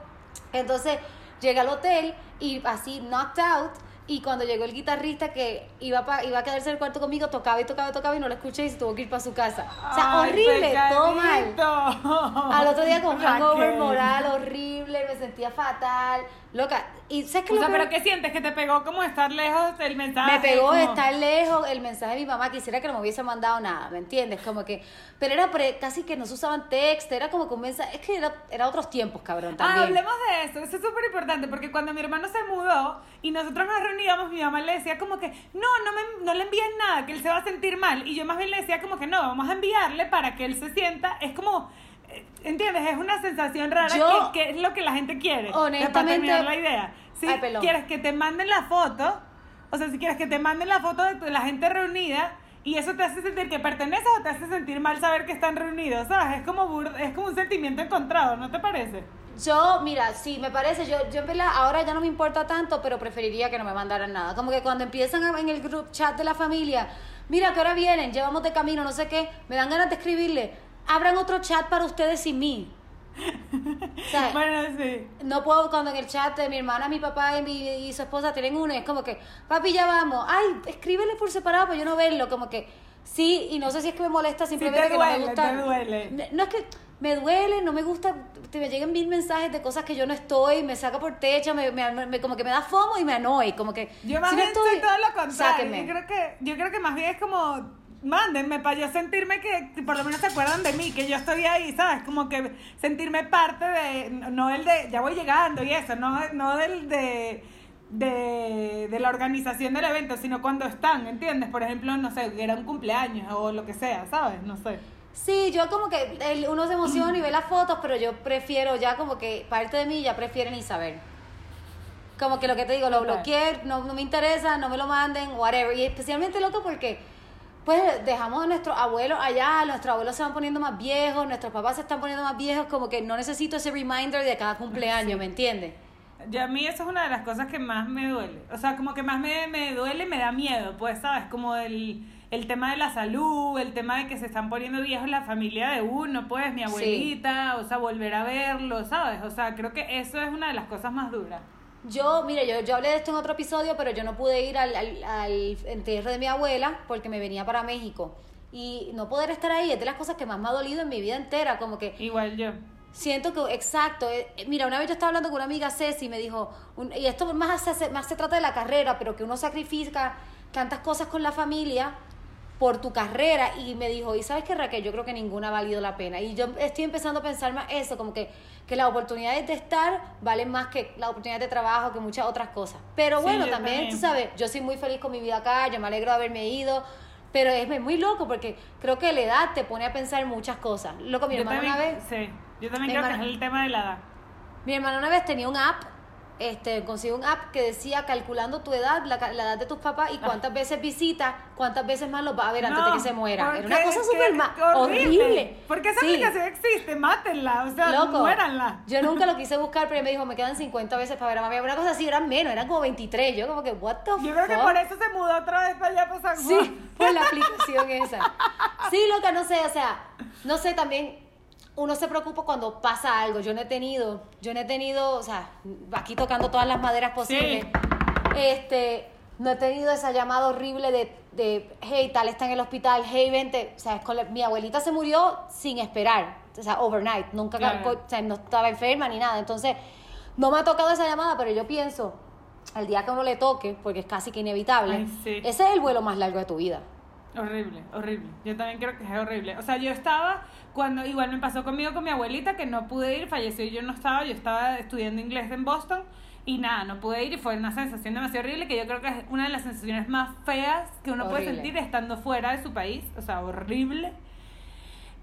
Entonces llegué al hotel y así knocked out. Y cuando llegó el guitarrista que iba, pa- iba a quedarse en el cuarto conmigo, tocaba y tocaba y tocaba y no lo escuché y se tuvo que ir para su casa. O sea, Ay, horrible, todo mal. Al otro día con (laughs) hangover moral horrible, me sentía fatal, loca. Y ¿sabes qué O lo sea, pero ¿qué sientes? ¿Que te pegó como estar lejos del mensaje? me pegó como- estar lejos el mensaje de mi mamá, quisiera que no me hubiese mandado nada, ¿me entiendes? Como que, pero era pre- casi que no se usaban texto, era como que un mensaje, es que era, era otros tiempos, cabrón, Ah, también. hablemos de eso, eso es súper importante porque cuando mi hermano se mudó y nosotros nos reuníamos, mi mamá le decía como que no, no, me, no le envíen nada, que él se va a sentir mal. Y yo más bien le decía como que no, vamos a enviarle para que él se sienta, es como, ¿entiendes? Es una sensación rara Yo- que, que es lo que la gente quiere. Honestamente- Para terminar la idea. Si Ay, quieres que te manden la foto, o sea, si quieres que te manden la foto de tu- la gente reunida, y eso te hace sentir que perteneces o te hace sentir mal saber que están reunidos, ¿sabes? Es como, bur- es como un sentimiento encontrado, ¿no te parece? Yo, mira, sí, me parece, yo, yo en verdad ahora ya no me importa tanto, pero preferiría que no me mandaran nada. Como que cuando empiezan en el group chat de la familia, mira que ahora vienen, llevamos de camino, no sé qué, me dan ganas de escribirle, abran otro chat para ustedes sin mí. O sea, (laughs) Bueno, sí. no puedo cuando en el chat de mi hermana, mi papá y, mi, y su esposa tienen uno, es como que, papi, ya vamos, ay, escríbele por separado para yo no verlo, como que, sí, y no sé si es que me molesta simplemente te que no me duele, gusta. te duele. No es que me duele, no me gusta, te me llegan mil mensajes de cosas que yo no estoy, me saca por techo, me, me- me- como que me da fomo y me annoy, como que, Yo más si no bien soy todo lo contrario. sáquenme. Yo creo, que, yo creo que más bien es como, mándenme para yo sentirme que, que por lo menos se acuerdan de mí, que yo estoy ahí, ¿sabes? Como que sentirme parte de, no el de, ya voy llegando y eso, no, no del de... De, de la organización del evento, sino cuando están, ¿entiendes? Por ejemplo, no sé, era un cumpleaños o lo que sea, ¿sabes? No sé. Sí, yo como que el- uno se emociona y ve las fotos, pero yo prefiero ya como que parte de mí ya prefiere ni saber. Como que lo que te digo, lo bloqueé, no, no me interesa, no me lo manden, whatever. Y especialmente loco porque pues dejamos a nuestros abuelos allá, nuestros abuelos se van poniendo más viejos, nuestros papás se están poniendo más viejos, como que no necesito ese reminder de cada cumpleaños, ¿me entiendes? Ya a mí eso es una de las cosas que más me duele. O sea, como que más me, me duele me da miedo, pues, ¿sabes? Como el, el tema de la salud, el tema de que se están poniendo viejos la familia de uno, pues, mi abuelita, o sea, volver a verlo, ¿sabes? O sea, creo que eso es una de las cosas más duras. Yo, mire, yo, yo hablé de esto en otro episodio, pero yo no pude ir al, al, al entierro de mi abuela porque me venía para México. Y no poder estar ahí es de las cosas que más me ha dolido en mi vida entera, como que Igual yo. siento que, exacto, eh, mira, una vez yo estaba hablando con una amiga Ceci y me dijo, un- y esto más se, más se trata de la carrera, pero que uno sacrifica tantas cosas con la familia por tu carrera y me dijo, y sabes qué Raquel, yo creo que ninguna ha valido la pena. Y yo estoy empezando a pensar más eso, como que, que las oportunidades de estar valen más que las oportunidades de trabajo, que muchas otras cosas. Pero bueno, también, también. tú sabes, yo soy muy feliz con mi vida acá, yo me alegro de haberme ido. Pero es muy loco porque creo que la edad te pone a pensar muchas cosas. Loco, mi Yo hermana también, una vez, sí, yo también creo que es el tema de la edad. mi hermana una vez tenía un app, este, consiguió un app que decía calculando tu edad, la, la edad de tus papás y cuántas veces visita, cuántas veces más los va a ver antes de Ah. Que se muera. Era una cosa súper qué horrible. Porque esa Sí. aplicación existe, mátenla, o sea, Loco, muéranla. yo nunca lo quise (laughs) buscar, pero ella me dijo, me quedan 50 veces para ver a mami. Una cosa así, eran menos, eran como 23. Yo como que, what the Yo creo que fuck? por eso se mudó otra vez para allá, para San Juan. Sí, por la aplicación esa. Sí, loca, no sé, o sea, no sé, también uno se preocupa cuando pasa algo. Yo no he tenido, yo no he tenido, o sea, aquí tocando todas las maderas posibles. Este, no he tenido esa llamada horrible de, de, hey, tal está en el hospital, hey, vente. O sea, es con la- mi abuelita se murió sin esperar, o sea, overnight, nunca, Claro. o sea, no estaba enferma ni nada. Entonces, no me ha tocado esa llamada, pero yo pienso, el día que uno le toque, porque es casi que inevitable, Ay, sí. ese es el vuelo más largo de tu vida. Horrible, horrible. Yo también creo que es horrible. O sea, yo estaba, cuando igual me pasó conmigo con mi abuelita, que no pude ir, falleció y yo no estaba, yo estaba estudiando inglés en Boston y nada, no pude ir y fue una sensación demasiado horrible que yo creo que es una de las sensaciones más feas que uno puede Horrible. sentir estando fuera de su país. O sea, horrible.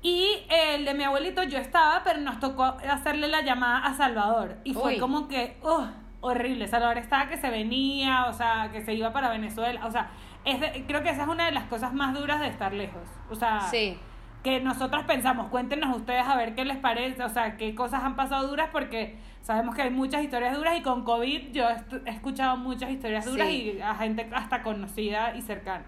Y el de mi abuelito yo estaba, pero nos tocó hacerle la llamada a Salvador. Y fue Uy. como que, ugh, horrible. Salvador estaba que se venía, o sea, que se iba para Venezuela. O sea, es de- creo que esa es una de las cosas más duras de estar lejos. O sea, Sí. Que nosotros pensamos, cuéntenos ustedes a ver qué les parece, o sea, qué cosas han pasado duras, porque sabemos que hay muchas historias duras y con COVID yo he escuchado muchas historias duras Sí. y a gente hasta conocida y cercana.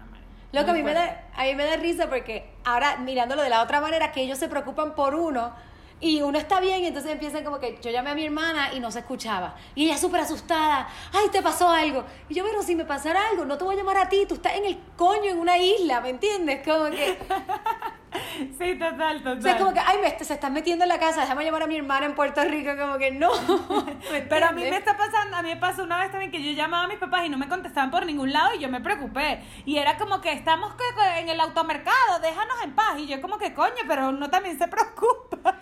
Lo que a mí, me da, a mí me da risa porque ahora mirándolo de la otra manera, que ellos se preocupan por uno y uno está bien y entonces empiezan como que yo llamé a mi hermana y no se escuchaba. Y ella súper asustada, ay, te pasó algo. Y yo, pero si me pasara algo, no te voy a llamar a ti, tú estás en el coño en una isla, ¿me entiendes? Como que, (laughs) Sí, total, total. o sea, es como que, ay, me, se están metiendo en la casa, déjame llamar a mi hermana en Puerto Rico, como que no. (laughs) ¿me (laughs) Pero a mí me está pasando, a mí me pasó una vez también que yo llamaba a mis papás y no me contestaban por ningún lado y yo me preocupé. Y era como que estamos en el automercado, déjanos en paz. Y yo como que coño, pero uno también se preocupa.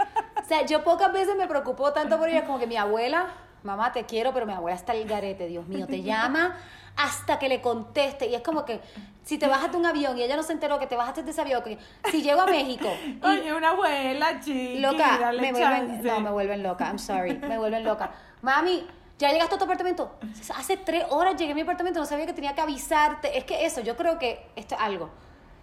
O sea, yo pocas veces me preocupó tanto por ella como que mi abuela, mamá te quiero, pero mi abuela está el garete, Dios mío, te llama hasta que le conteste. Y es como que si te bajas de un avión y ella no se enteró que te bajaste de ese avión, que si llego a México (laughs) y Oye, una abuela, chica. loca, dale me vuelven, no, me vuelven loca, I'm sorry, me vuelven loca. Mami, ya llegaste a tu apartamento. Hace tres horas llegué a mi apartamento, no sabía que tenía que avisarte. Es que eso, yo creo que esto es algo.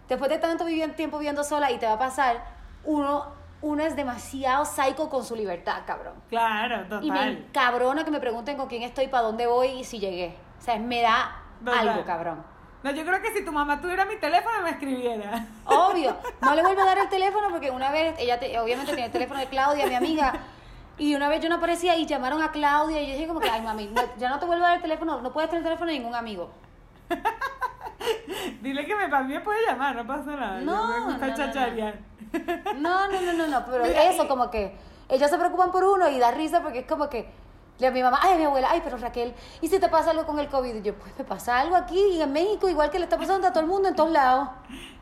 Después de tanto tiempo viviendo sola y te va a pasar, uno, uno es demasiado psycho con su libertad, cabrón. Claro, Y me total. cabrona que me pregunten con quién estoy, para dónde voy y si llegué. O sea, me da Total. algo, cabrón. No, yo creo que si tu mamá tuviera mi teléfono me escribiera. Obvio. No le vuelvo a dar el (laughs) teléfono porque una vez, ella te- obviamente tenía el teléfono de Claudia, mi amiga, y una vez yo no aparecía y llamaron a Claudia y yo dije como que, ay mami, no- ya no te vuelvo a dar el teléfono, no puedes tener el teléfono de ningún amigo. Dile que me, para mí me puede llamar, no pasa nada. No, me gusta no, no, chacharear. No, no, no, no, no, pero (laughs) Mira, eso como que ellos se preocupan por uno y da risa porque es como que le a mi mamá, ay, mi abuela, ay, pero Raquel, ¿y si te pasa algo con el COVID? Y yo, pues me pasa algo aquí en México, igual que le está pasando a todo el mundo en todos lados.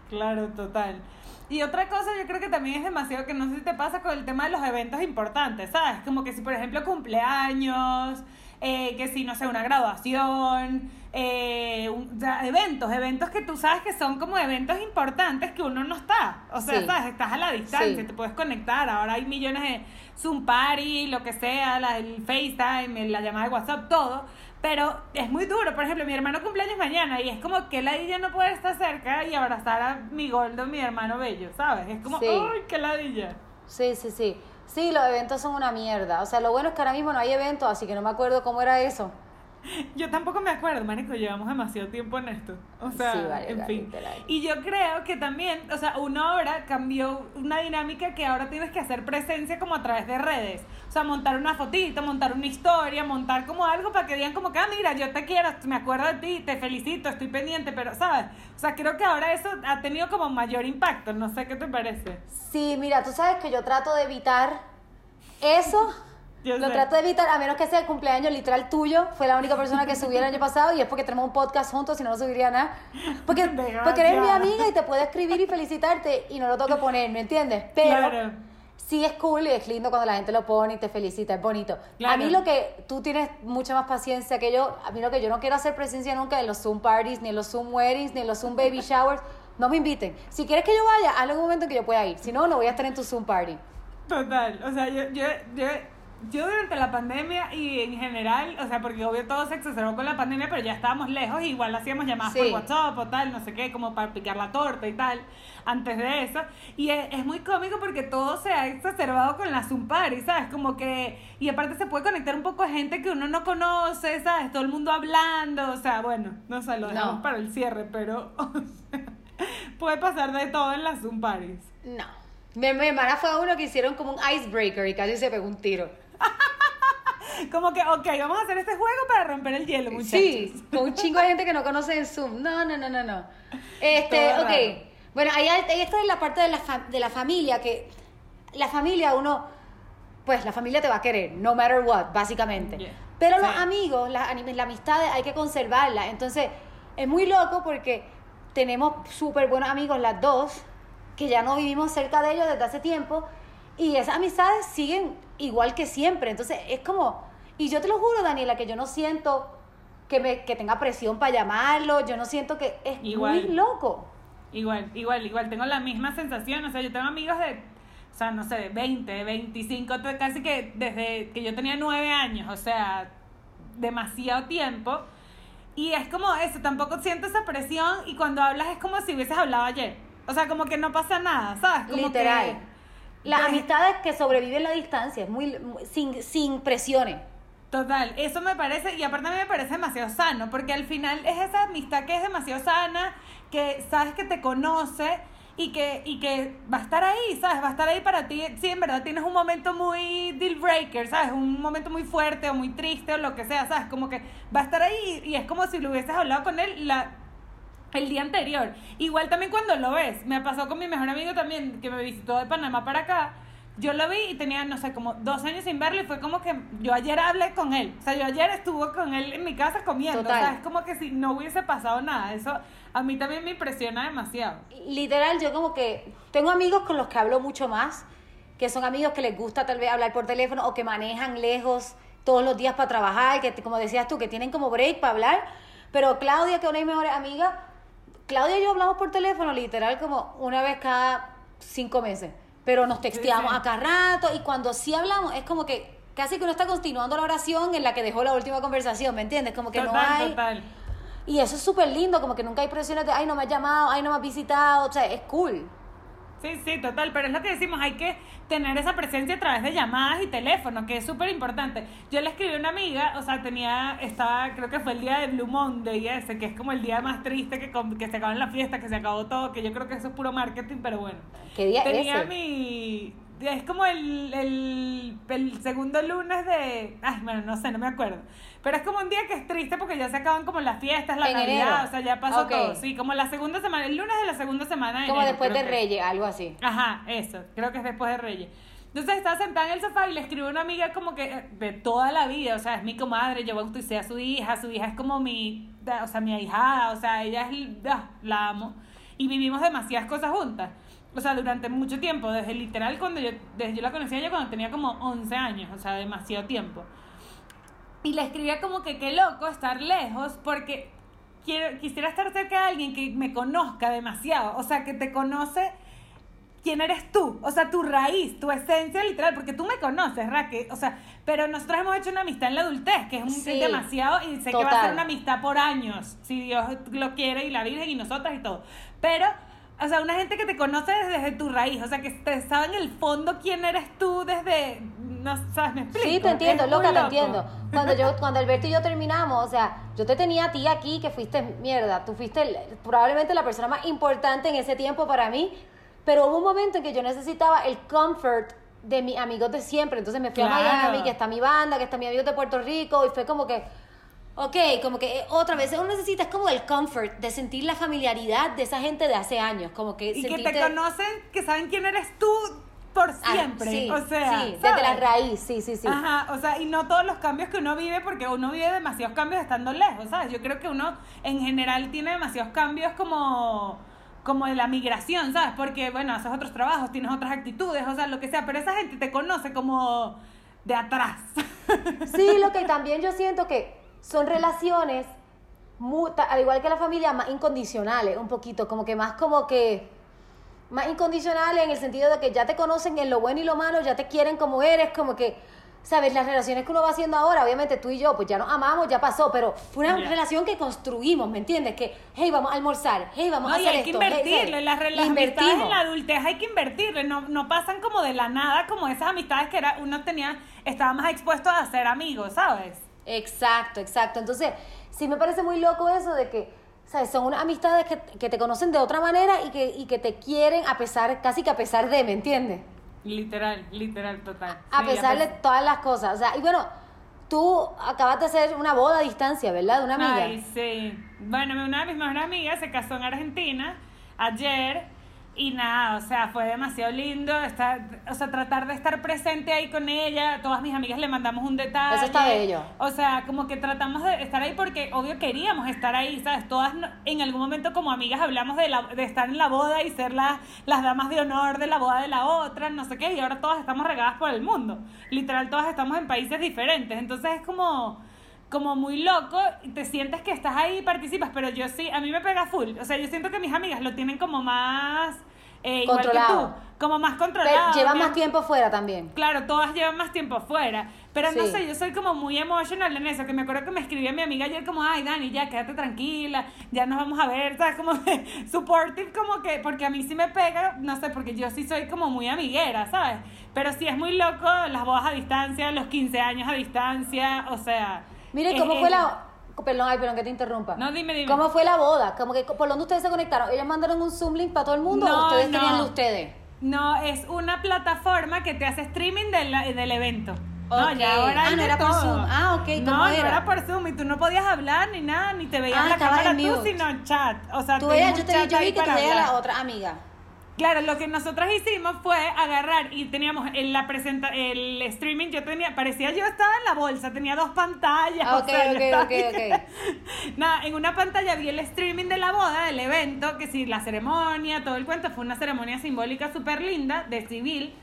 Claro, total. Y otra cosa, yo creo que también es demasiado que no sé si te pasa con el tema de los eventos importantes, ¿sabes? Como que si, por ejemplo, cumpleaños, eh, que si, no sé, una graduación, eh, un- eventos, eventos que tú sabes que son como eventos importantes que uno no está. O sea, Sí. ¿sabes? Estás a la distancia, Sí. te puedes conectar. Ahora hay millones de Zoom Party, lo que sea, la, el FaceTime, la llamada de WhatsApp, todo. Pero es muy duro. Por ejemplo, mi hermano cumpleaños mañana y es como que ladilla no poder estar cerca y abrazar a mi gordo, mi hermano bello, ¿sabes? Es como, Sí. ¡ay, qué ladilla! Sí, sí, sí. Sí, los eventos son una mierda. O sea, lo bueno es que ahora mismo no hay eventos, así que no me acuerdo cómo era eso. (laughs) Yo tampoco me acuerdo, marico, llevamos demasiado tiempo en esto. O sea, Sí, vale, en vale, fin. literal. Y yo creo que también, o sea, uno ahora cambió una dinámica que ahora tienes que hacer presencia como a través de redes. O sea, montar una fotito, montar una historia, montar como algo para que digan como que, ah, mira, yo te quiero, me acuerdo de ti, te felicito, estoy pendiente, pero, ¿sabes? O sea, creo que ahora eso ha tenido como mayor impacto. No sé qué te parece. Sí, mira, tú sabes que yo trato de evitar eso. (laughs) Yo lo sé. trato de evitar, a menos que sea el cumpleaños literal tuyo. Fue la única persona que subí el año pasado y es porque tenemos un podcast juntos, si no, no subiría nada. Porque, (laughs) porque eres mi amiga y te puedo escribir y felicitarte y no lo tengo que poner, ¿me entiendes? Pero Claro. sí es cool y es lindo cuando la gente lo pone y te felicita, es bonito. Claro. A mí lo que tú tienes mucha más paciencia que yo, a mí lo que yo no quiero hacer presencia nunca en los Zoom parties, ni en los Zoom weddings, ni en los Zoom baby (laughs) showers. no me inviten. Si quieres que yo vaya, hazlo en un momento en que yo pueda ir. Si no, no voy a estar en tu Zoom party. Total, o sea, yo, yo, yo, yo durante la pandemia y en general, o sea, porque obvio todo se exacerbó con la pandemia, pero ya estábamos lejos, igual hacíamos llamadas por. WhatsApp o tal, no sé qué, como para picar la torta y tal, antes de eso. Y es, es muy cómico porque todo se ha exacerbado con la Zoom Party, ¿sabes? Como que, y aparte se puede conectar un poco a gente que uno no conoce, ¿sabes? Todo el mundo hablando, o sea, bueno, no sé, lo dejamos No. para el cierre, pero (laughs) o sea, puede pasar de todo en las Zoom Parties. No. Mi, mi hermana fue a uno que hicieron como un icebreaker y casi se pegó un tiro. (laughs) Como que, ok, vamos a hacer este juego para romper el hielo, muchachos. Sí, con un chingo de gente que no conoce en Zoom. No, no, no, no, no. Este, Todo ok. raro. Bueno, ahí ahí está la parte de la, fa- de la familia, que la familia uno, pues la familia te va a querer, no matter what, básicamente. Yeah. Pero los Sí. amigos, las la amistad hay que conservarla. Entonces, es muy loco porque tenemos súper buenos amigos las dos, que ya no vivimos cerca de ellos desde hace tiempo, y esas amistades siguen igual que siempre. Entonces, es como, y yo te lo juro, Daniela, que yo no siento que, me, que tenga presión para llamarlo, yo no siento que es Igual. muy loco. Igual, igual, igual. Tengo la misma sensación. O sea, yo tengo amigos de, o sea, no sé, de 20, 25, to- casi que desde que yo tenía 9 años. O sea, demasiado tiempo. Y es como eso, tampoco siento esa presión y cuando hablas es como si hubieses hablado ayer. O sea, como que no pasa nada, ¿sabes? Como Literal. que- Las amistades que sobreviven la distancia, es muy, muy- sin, sin presiones. Total, eso me parece, y aparte a mí me parece demasiado sano, porque al final es esa amistad que es demasiado sana, que sabes que te conoce y que, y que va a estar ahí, ¿sabes? Va a estar ahí para ti, si en verdad tienes un momento muy deal breaker, ¿sabes? Un momento muy fuerte o muy triste o lo que sea, ¿sabes? Como que va a estar ahí y es como si lo hubieses hablado con él la, el día anterior. Igual también cuando lo ves, me pasó con mi mejor amigo también, que me visitó de Panamá para acá. Yo lo vi y tenía, no sé, como dos años sin verlo y fue como que yo ayer hablé con él. O sea, yo ayer estuve con él en mi casa comiendo. Total. O sea, es como que si no hubiese pasado nada. Eso a mí también me impresiona demasiado. literal, yo como que tengo amigos con los que hablo mucho más, que son amigos que les gusta tal vez hablar por teléfono o que manejan lejos todos los días para trabajar, que como decías tú, que tienen como break para hablar. Pero Claudia, que es una de mis mejores amigas, Claudia y yo hablamos por teléfono literal como una vez cada cinco meses. Pero nos texteamos sí. a cada rato y cuando sí hablamos es como que casi que uno está continuando la oración en la que dejó la última conversación, ¿me entiendes? Como que total, no hay... total. Y eso es súper lindo, como que nunca hay presiones de, ay, no me has llamado, ay, no me has visitado, o sea, es cool. Sí, sí, total, pero es lo que decimos, hay que tener esa presencia a través de llamadas y teléfono, que es súper importante. Yo le escribí a una amiga, o sea, tenía, estaba, creo que fue el día de Blue Monday ese, que es como el día más triste que, que se acabó en la fiesta, que se acabó todo, que yo creo que eso es puro marketing, pero bueno. ¿Qué día Tenía ese? mi... Es como el, el, el segundo lunes de... Ay, bueno, no sé, no me acuerdo. Pero es como un día que es triste porque ya se acaban como las fiestas, la En Navidad, enero. o sea, ya pasó todo. Sí, como la segunda semana, el lunes de la segunda semana de Como enero, después de que. Reyes, algo así. Ajá, eso, creo que es después de Reyes. Entonces estaba sentada en el sofá y le escribió una amiga como que eh, de toda la vida, o sea, es mi comadre, yo bauticé a su hija, su hija es como mi, o sea, mi ahijada, o sea, ella es, ah, la amo. Y vivimos demasiadas cosas juntas. O sea, durante mucho tiempo, desde literal cuando yo, desde yo la conocí a ella cuando tenía como 11 años, o sea, demasiado tiempo. Y le escribía como que qué loco estar lejos porque quiero, quisiera estar cerca de alguien que me conozca demasiado, o sea, que te conoce quién eres tú, o sea, tu raíz, tu esencia literal, porque tú me conoces, Raque, o sea, pero nosotros hemos hecho una amistad en la adultez, que es, un, Sí, demasiado, y sé que va a total. ser una amistad por años, si Dios lo quiere, y la Virgen, y nosotras y todo, pero... O sea, una gente que te conoce desde tu raíz, o sea, que te sabe en el fondo quién eres tú desde, no sabes, me explico. Sí, te entiendo, loca, te loco. entiendo. (laughs) Cuando yo, cuando Alberto y yo terminamos, o sea, yo te tenía a ti aquí que fuiste mierda, tú fuiste el- probablemente la persona más importante en ese tiempo para mí, pero hubo un momento en que yo necesitaba el comfort de mis amigos de siempre, entonces me fui Claro. a Miami, que está mi banda, que está mi amigo de Puerto Rico, y fue como que, ok, como que eh, otra vez uno necesita es como el comfort de sentir la familiaridad de esa gente de hace años, como que Y que te conocen, que saben quién eres tú por Ah, siempre, sí, o sea, sí, desde la raíz, sí, sí, sí. Ajá, o sea, y no todos los cambios que uno vive, porque uno vive demasiados cambios estando lejos, ¿sabes? Yo creo que uno en general tiene demasiados cambios como, como de la migración, ¿sabes? Porque, bueno, haces otros trabajos, tienes otras actitudes, o sea, lo que sea, pero esa gente te conoce como de atrás. Sí, lo que también yo siento que son relaciones mu- ta- al igual que la familia, más incondicionales, un poquito, como que más como que más incondicionales en el sentido de que ya te conocen en lo bueno y lo malo, ya te quieren como eres, como que, ¿sabes? Las relaciones que uno va haciendo ahora, obviamente tú y yo, pues ya nos amamos, ya pasó, pero fue una relación que construimos, ¿me entiendes? Que, hey, vamos a almorzar, hey, vamos No, a y hacer hay que esto. hey, las, re- Le las amistades en la adultez hay que invertirle, no, no pasan como de la nada, como esas amistades que era, uno tenía, estaba más expuesto a ser amigos, ¿sabes? Exacto, exacto. Entonces, sí me parece muy loco eso de que, ¿sabes? Son unas amistades que, que te conocen de otra manera y que, y que te quieren a pesar, casi que a pesar de, ¿me entiendes? Literal, literal, total. A pesar de todas las cosas. O sea, y bueno, tú acabas de hacer una boda a distancia, ¿verdad? De una amiga. Ay, sí. Bueno, una de mis mejores amigas se casó en Argentina ayer y nada, o sea, fue demasiado lindo estar, o sea, tratar de estar presente ahí con ella. Todas mis amigas le mandamos un detalle. Eso está bello. O sea, como que tratamos de estar ahí porque obvio queríamos estar ahí, ¿sabes? Todas en algún momento como amigas hablamos de, la, de estar en la boda y ser las, las damas de honor de la boda de la otra, no sé qué, y ahora todas estamos regadas por el mundo. Literal, todas estamos en países diferentes. Entonces es como como muy loco, te sientes que estás ahí y participas, pero yo sí, a mí me pega full. O sea, yo siento que mis amigas lo tienen como más... eh, igual que Controlado. tú, como más controlado. lleva más tiempo fuera también. Claro, todas llevan más tiempo afuera. Pero no sé, yo soy como muy emotional en eso. Que me acuerdo que me escribía mi amiga ayer como, ay, Dani, ya, quédate tranquila, ya nos vamos a ver, (laughs) ¿sabes? Como de supportive, como que, porque a mí sí me pega, no sé, porque yo sí soy como muy amiguera, ¿sabes? Pero sí es muy loco las bodas a distancia, los 15 años a distancia, o sea... Mire, ¿cómo fue la...? Perdón, ay, perdón que te interrumpa. No, dime, dime. ¿Cómo fue la boda? Como que, ¿Por dónde ustedes se conectaron? ¿Ellos mandaron un Zoom link para todo el mundo o No, ustedes no. tenían de ustedes? No, es una plataforma que te hace streaming del, del evento. No, Ok. ya ahora Ah, no era por todo. Zoom. Ah, ok, No, ¿cómo no era? era por Zoom y tú no podías hablar ni nada, ni te veías Ah, la cámara tú, sino chat. O sea, Tú veías, yo, te, yo vi que tú veías a la otra amiga. Claro, lo que nosotros hicimos fue agarrar y teníamos en la presenta el streaming, yo tenía, parecía yo estaba en la bolsa, tenía dos pantallas. O ok, sea, yo ok, estaba ok, ahí. ok. (laughs) Nada, en una pantalla vi el streaming de la boda, del evento, que sí, la ceremonia, todo el cuento, fue una ceremonia simbólica súper linda, de civil.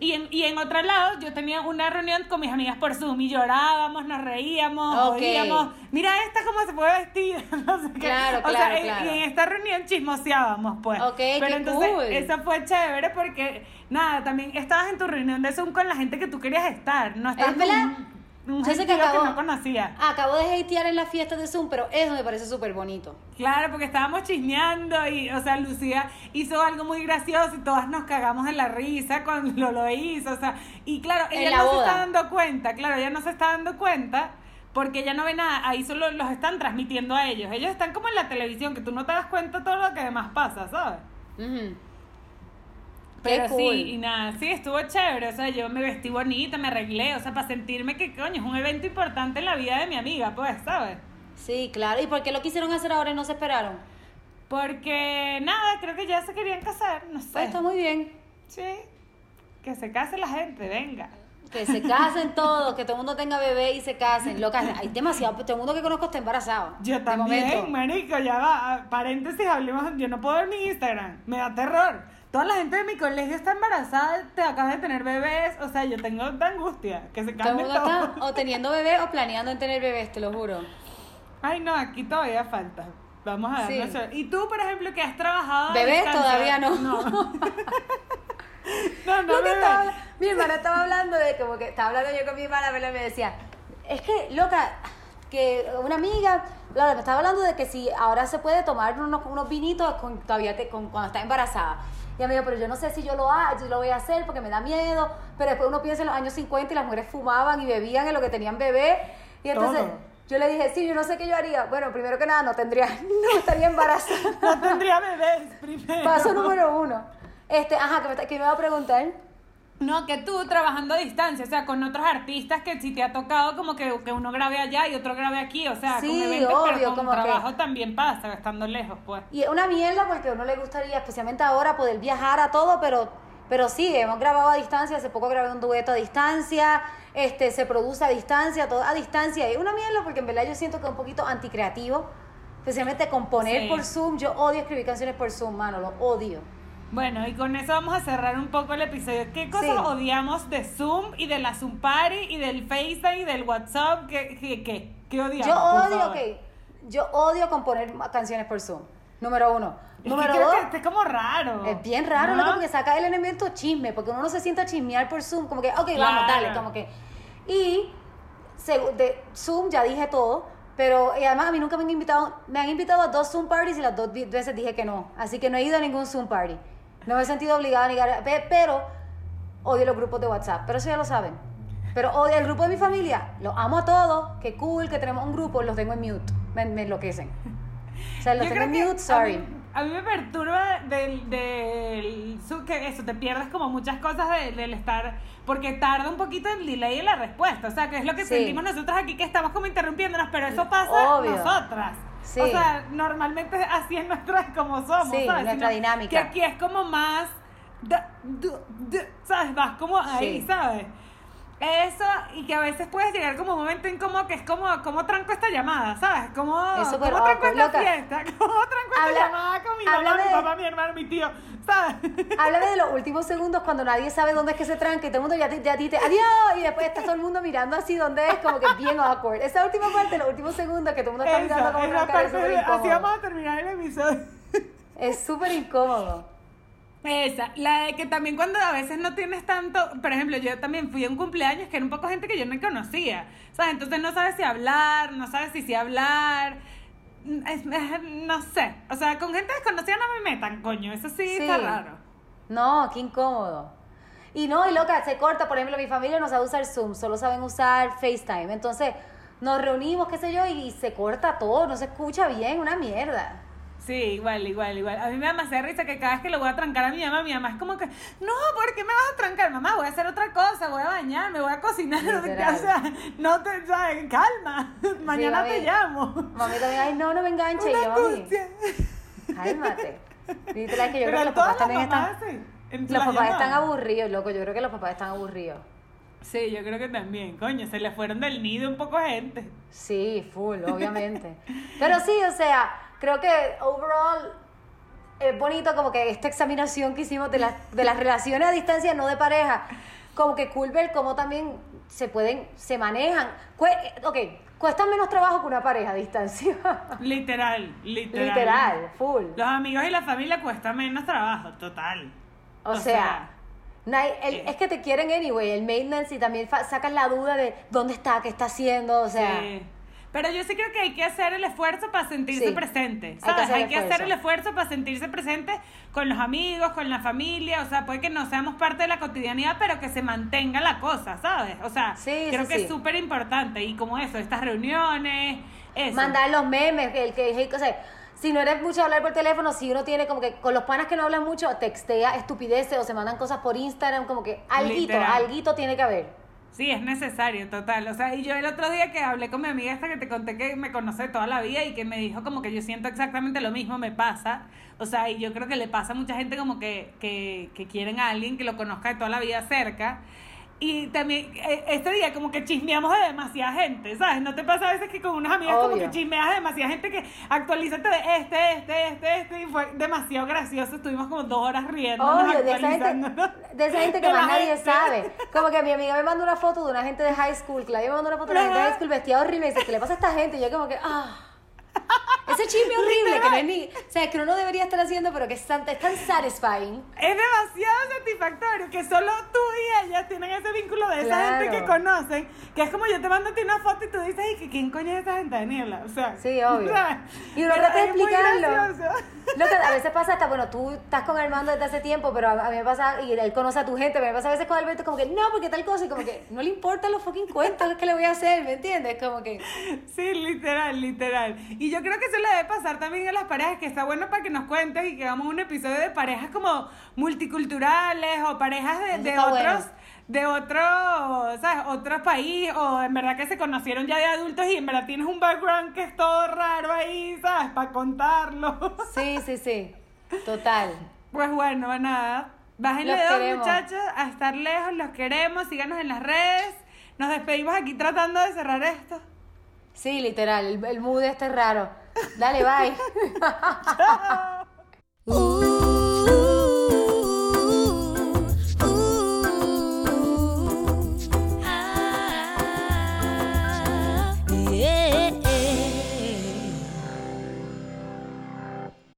Y en, y en otro lado, yo tenía una reunión con mis amigas por Zoom y llorábamos, nos reíamos, Ok. oíamos, mira esta cómo se fue vestida, (laughs) no sé qué. Claro, o sea, claro, en- claro. y en esta reunión chismoseábamos, pues. Ok, Pero qué entonces, cool. eso fue chévere porque, nada, también estabas en tu reunión de Zoom con la gente que tú querías estar, no estabas Es con un, un Yo sé que acabó- no conocía. Acabo de hatear en la fiesta de Zoom, pero eso me parece súper bonito. Claro, porque estábamos chismeando y, o sea, Lucía hizo algo muy gracioso y todas nos cagamos de la risa cuando (laughs) lo hizo, o sea, y claro, En ella la no se está dando cuenta, claro, ella no se está dando cuenta porque ella no ve nada, ahí solo los están transmitiendo a ellos, ellos están como en la televisión, que tú no te das cuenta todo lo que demás pasa, ¿sabes? Ujú. Pero cool. sí, y nada, sí, estuvo chévere, o sea, yo me vestí bonita, me arreglé, o sea, para sentirme que, coño, es un evento importante en la vida de mi amiga, pues, ¿sabes? Sí, claro. ¿Y por qué lo quisieron hacer ahora y no se esperaron? Porque, nada, creo que ya se querían casar, no sé. Pues está muy bien. Sí, que se case la gente, venga. Que se casen todos, que todo el mundo tenga bebé y se casen. Loca, hay demasiado, todo el mundo que conozco está embarazado. Yo también, marico, ya va, paréntesis, hablemos, yo no puedo ver mi Instagram, me da terror. Toda la gente de mi colegio está embarazada, te acaba de tener bebés, o sea, yo tengo esta angustia, que se cambie todo. o teniendo bebé o planeando en tener bebés, te lo juro. Ay, no, aquí todavía falta. Vamos a Sí. darnos suerte. Y tú, por ejemplo, que has trabajado. Bebés todavía no. No, (laughs) (laughs) no, no bebé. estaba mi hermana estaba hablando de como que estaba hablando yo con mi hermana, ¿verdad? me decía, es que, loca, que una amiga, Laura, me estaba hablando de que si ahora se puede tomar unos, unos vinitos con, todavía te- con, cuando está embarazada. Y ella me dijo, pero yo no sé si yo lo, ha, si lo voy a hacer porque me da miedo. Pero después uno piensa en los años 50 y las mujeres fumaban y bebían en lo que tenían bebé. Y entonces Todo. yo le dije, sí, yo no sé qué yo haría. Bueno, primero que nada, no tendría, (laughs) no estaría embarazada. No tendría bebés primero. Paso número uno. Este, ajá, que me, que me va a preguntar. No, que tú trabajando a distancia, o sea, con otros artistas que si te ha tocado como que, que uno grabe allá y otro grabe aquí, o sea, Sí, con eventos, obvio, pero con como que- trabajo también pasa, estando lejos, pues. Y es una mierda porque a uno le gustaría, especialmente ahora, poder viajar a todo, pero, pero sí, hemos grabado a distancia, hace poco grabé un dueto a distancia, este, se produce a distancia, todo a distancia. Y es una mierda porque en verdad yo siento que es un poquito anticreativo, especialmente componer Sí. por Zoom. Yo odio escribir canciones por Zoom, mano, lo odio. Bueno, y con eso vamos a cerrar un poco el episodio. ¿Qué cosas Sí. odiamos de Zoom y de la Zoom Party y del FaceTime y del WhatsApp? ¿Qué, qué, qué, qué odiamos? Yo odio, favor? ok. yo odio componer canciones por Zoom. Número uno. Es que Número creo dos. que es como raro. Es bien raro, ¿no? loco, porque saca el elemento chisme, porque uno no se sienta a chismear por Zoom, como que, ok, vamos, dale, como que. Y de Zoom ya dije todo, pero y además a mí nunca me han invitado, me han invitado a dos Zoom parties y las dos veces dije que no, así que no he ido a ningún Zoom party. No me he sentido obligada a negar, pe- pero odio los grupos de WhatsApp, pero eso ya lo saben. Pero odio el grupo de mi familia, los amo a todos, qué cool que tenemos un grupo, los tengo en mute, me, me enloquecen. O sea, los Yo tengo en mute, sorry. A mí, a mí me perturba del, del que eso, te pierdes como muchas cosas de- del estar, porque tarda un poquito el delay en la respuesta, o sea, que es lo que Sí. sentimos nosotros aquí que estamos como interrumpiéndonos, pero eso pasa Obvio. nosotras. Sí. O sea, normalmente (laughs) así es nuestra como somos, Sí, ¿sabes? nuestra Sino dinámica. Que aquí es como más, da- du- du- ¿sabes? Vas como ahí, Sí. ¿sabes? Eso, y que a veces puedes llegar como un momento incómodo que es como, ¿cómo tranco esta llamada? ¿Sabes? ¿Cómo, Es súper (laughs) ¿cómo tranco esta loca. fiesta? ¿Cómo tranco esta llamada con mi mamá, háblame mi de- papá, mi hermano, mi tío? ¿Sabes? (laughs) Háblame de los últimos segundos cuando nadie sabe dónde es que se tranca y todo el mundo ya te, ya te dice adiós y después está todo el mundo mirando así donde es como que bien awkward. Esa última parte, los últimos segundos que todo el mundo está mirando como es súper de- así vamos a terminar el episodio. Es súper incómodo. Esa, la de que también cuando a veces no tienes tanto, por ejemplo, yo también fui a un cumpleaños que era un poco gente que yo no conocía, ¿sabes? Entonces no sabes si hablar, no sabes si sí hablar, es- es- no sé, o sea, con gente desconocida no me metan, coño, eso sí, Sí. está raro. No, qué incómodo. Y no, y loca, se corta, por ejemplo, mi familia no sabe usar Zoom, solo saben usar FaceTime. Entonces, nos reunimos, qué sé yo, y se corta todo, no se escucha bien, una mierda. Sí, igual, igual, igual. A mí me da demasiada risa que cada vez que le voy a trancar a mi mamá, mi mamá es como que, no, ¿por qué me vas a trancar? Mamá, voy a hacer otra cosa, voy a bañarme, voy a cocinar, (laughs) Literal. o sea, no te, ¿sabes? calma, (laughs) mañana te llamo. Mami también, ay, no, no me enganche. Y Una yo, mami, cálmate. Que yo (laughs) Pero creo que los papás también están... Los papás están aburridos, loco. Yo creo que los papás están aburridos. Sí, yo creo que también, coño, se le fueron del nido un poco gente. Sí, full, obviamente. Pero sí, o sea, creo que overall es bonito como que esta examinación que hicimos de, las de las relaciones a distancia, no de pareja, como que cool ver cómo también se pueden, se manejan. Ok, cuesta menos trabajo que una pareja a distancia. (laughs) Literal, literal. Literal, full. Los amigos y la familia cuesta menos trabajo, total. O, o sea, el- eh. es que te quieren anyway, el maintenance y también sacas la duda de dónde está, qué está haciendo, o sea, Sí. Pero yo sí creo que hay que hacer el esfuerzo para sentirse Sí. presente. Hay que ¿sabes? hacer Hay que hacer el esfuerzo para sentirse presente con los amigos, con la familia. O sea, puede que no seamos parte de la cotidianidad, pero que se mantenga la cosa, ¿sabes? O sea, Sí, creo sí, que es súper importante. Y como eso, estas reuniones, eso. mandar los memes, el que, o sea, si no eres mucho hablar por teléfono, si uno tiene como que con los panas que no hablan mucho, textea estupideces o se mandan cosas por Instagram, como que alguito, alguito tiene que haber. Sí, es necesario, total. O sea, y yo el otro día que hablé con mi amiga esta que te conté que me conoce toda la vida y que me dijo como que yo siento exactamente lo mismo, me pasa. O sea, y yo creo que le pasa a mucha gente como que, que, que quieren a alguien que lo conozca de toda la vida cerca. Y también eh, este día como que chismeamos de demasiada gente, ¿sabes? ¿No te pasa a veces que con unas amigas como que chismeas de demasiada gente que actualízate de este, este, este, este? Y fue demasiado gracioso. Estuvimos como dos horas riendo. Obvio, de esa gente, de esa gente que De más nadie gente. sabe. Como que mi amiga me mandó una foto de una gente de high school, Claudia me mandó una foto de una gente de high school vestida horrible y dice, ¿qué le pasa a esta gente? Y yo como que, ah... Ese chisme horrible que no es ni... O sea, que uno no debería estar haciendo, pero que es tan, es tan satisfying. Es demasiado satisfactorio que solo tú y ella tienen ese vínculo de esa Claro. gente que conocen, que es como yo te mando a ti una foto y tú dices, "Ay, que ¿quién coño es esa gente, Daniela? O sea, Sí, obvio. (laughs) ¿sabes? Y uno Pero trata de es muy explicarlo. gracioso. Lo que a veces pasa hasta, bueno, tú estás con Armando desde hace tiempo, pero a, a mí me pasa, y él conoce a tu gente, pero me pasa a veces con Alberto como que, no, porque tal cosa, y como que no le importan los fucking cuentos que le voy a hacer, ¿me entiendes? Como que, Sí, literal, literal. Y yo creo que eso le debe pasar también a las parejas, que está bueno para que nos cuentes y que hagamos un episodio de parejas como multiculturales o parejas de, de otros, bueno. de otro, ¿sabes? Otro país o en verdad que se conocieron ya de adultos y en verdad tienes un background que es todo raro ahí, ¿sabes? Para contarlo. (laughs) sí, sí, sí, total. Pues bueno, nada. Bájenle Los dos, queremos. muchachos, a estar lejos, los queremos, síganos en las redes. Nos despedimos aquí tratando de cerrar esto. Sí, literal, el, el mood este es raro. Dale, bye. (laughs)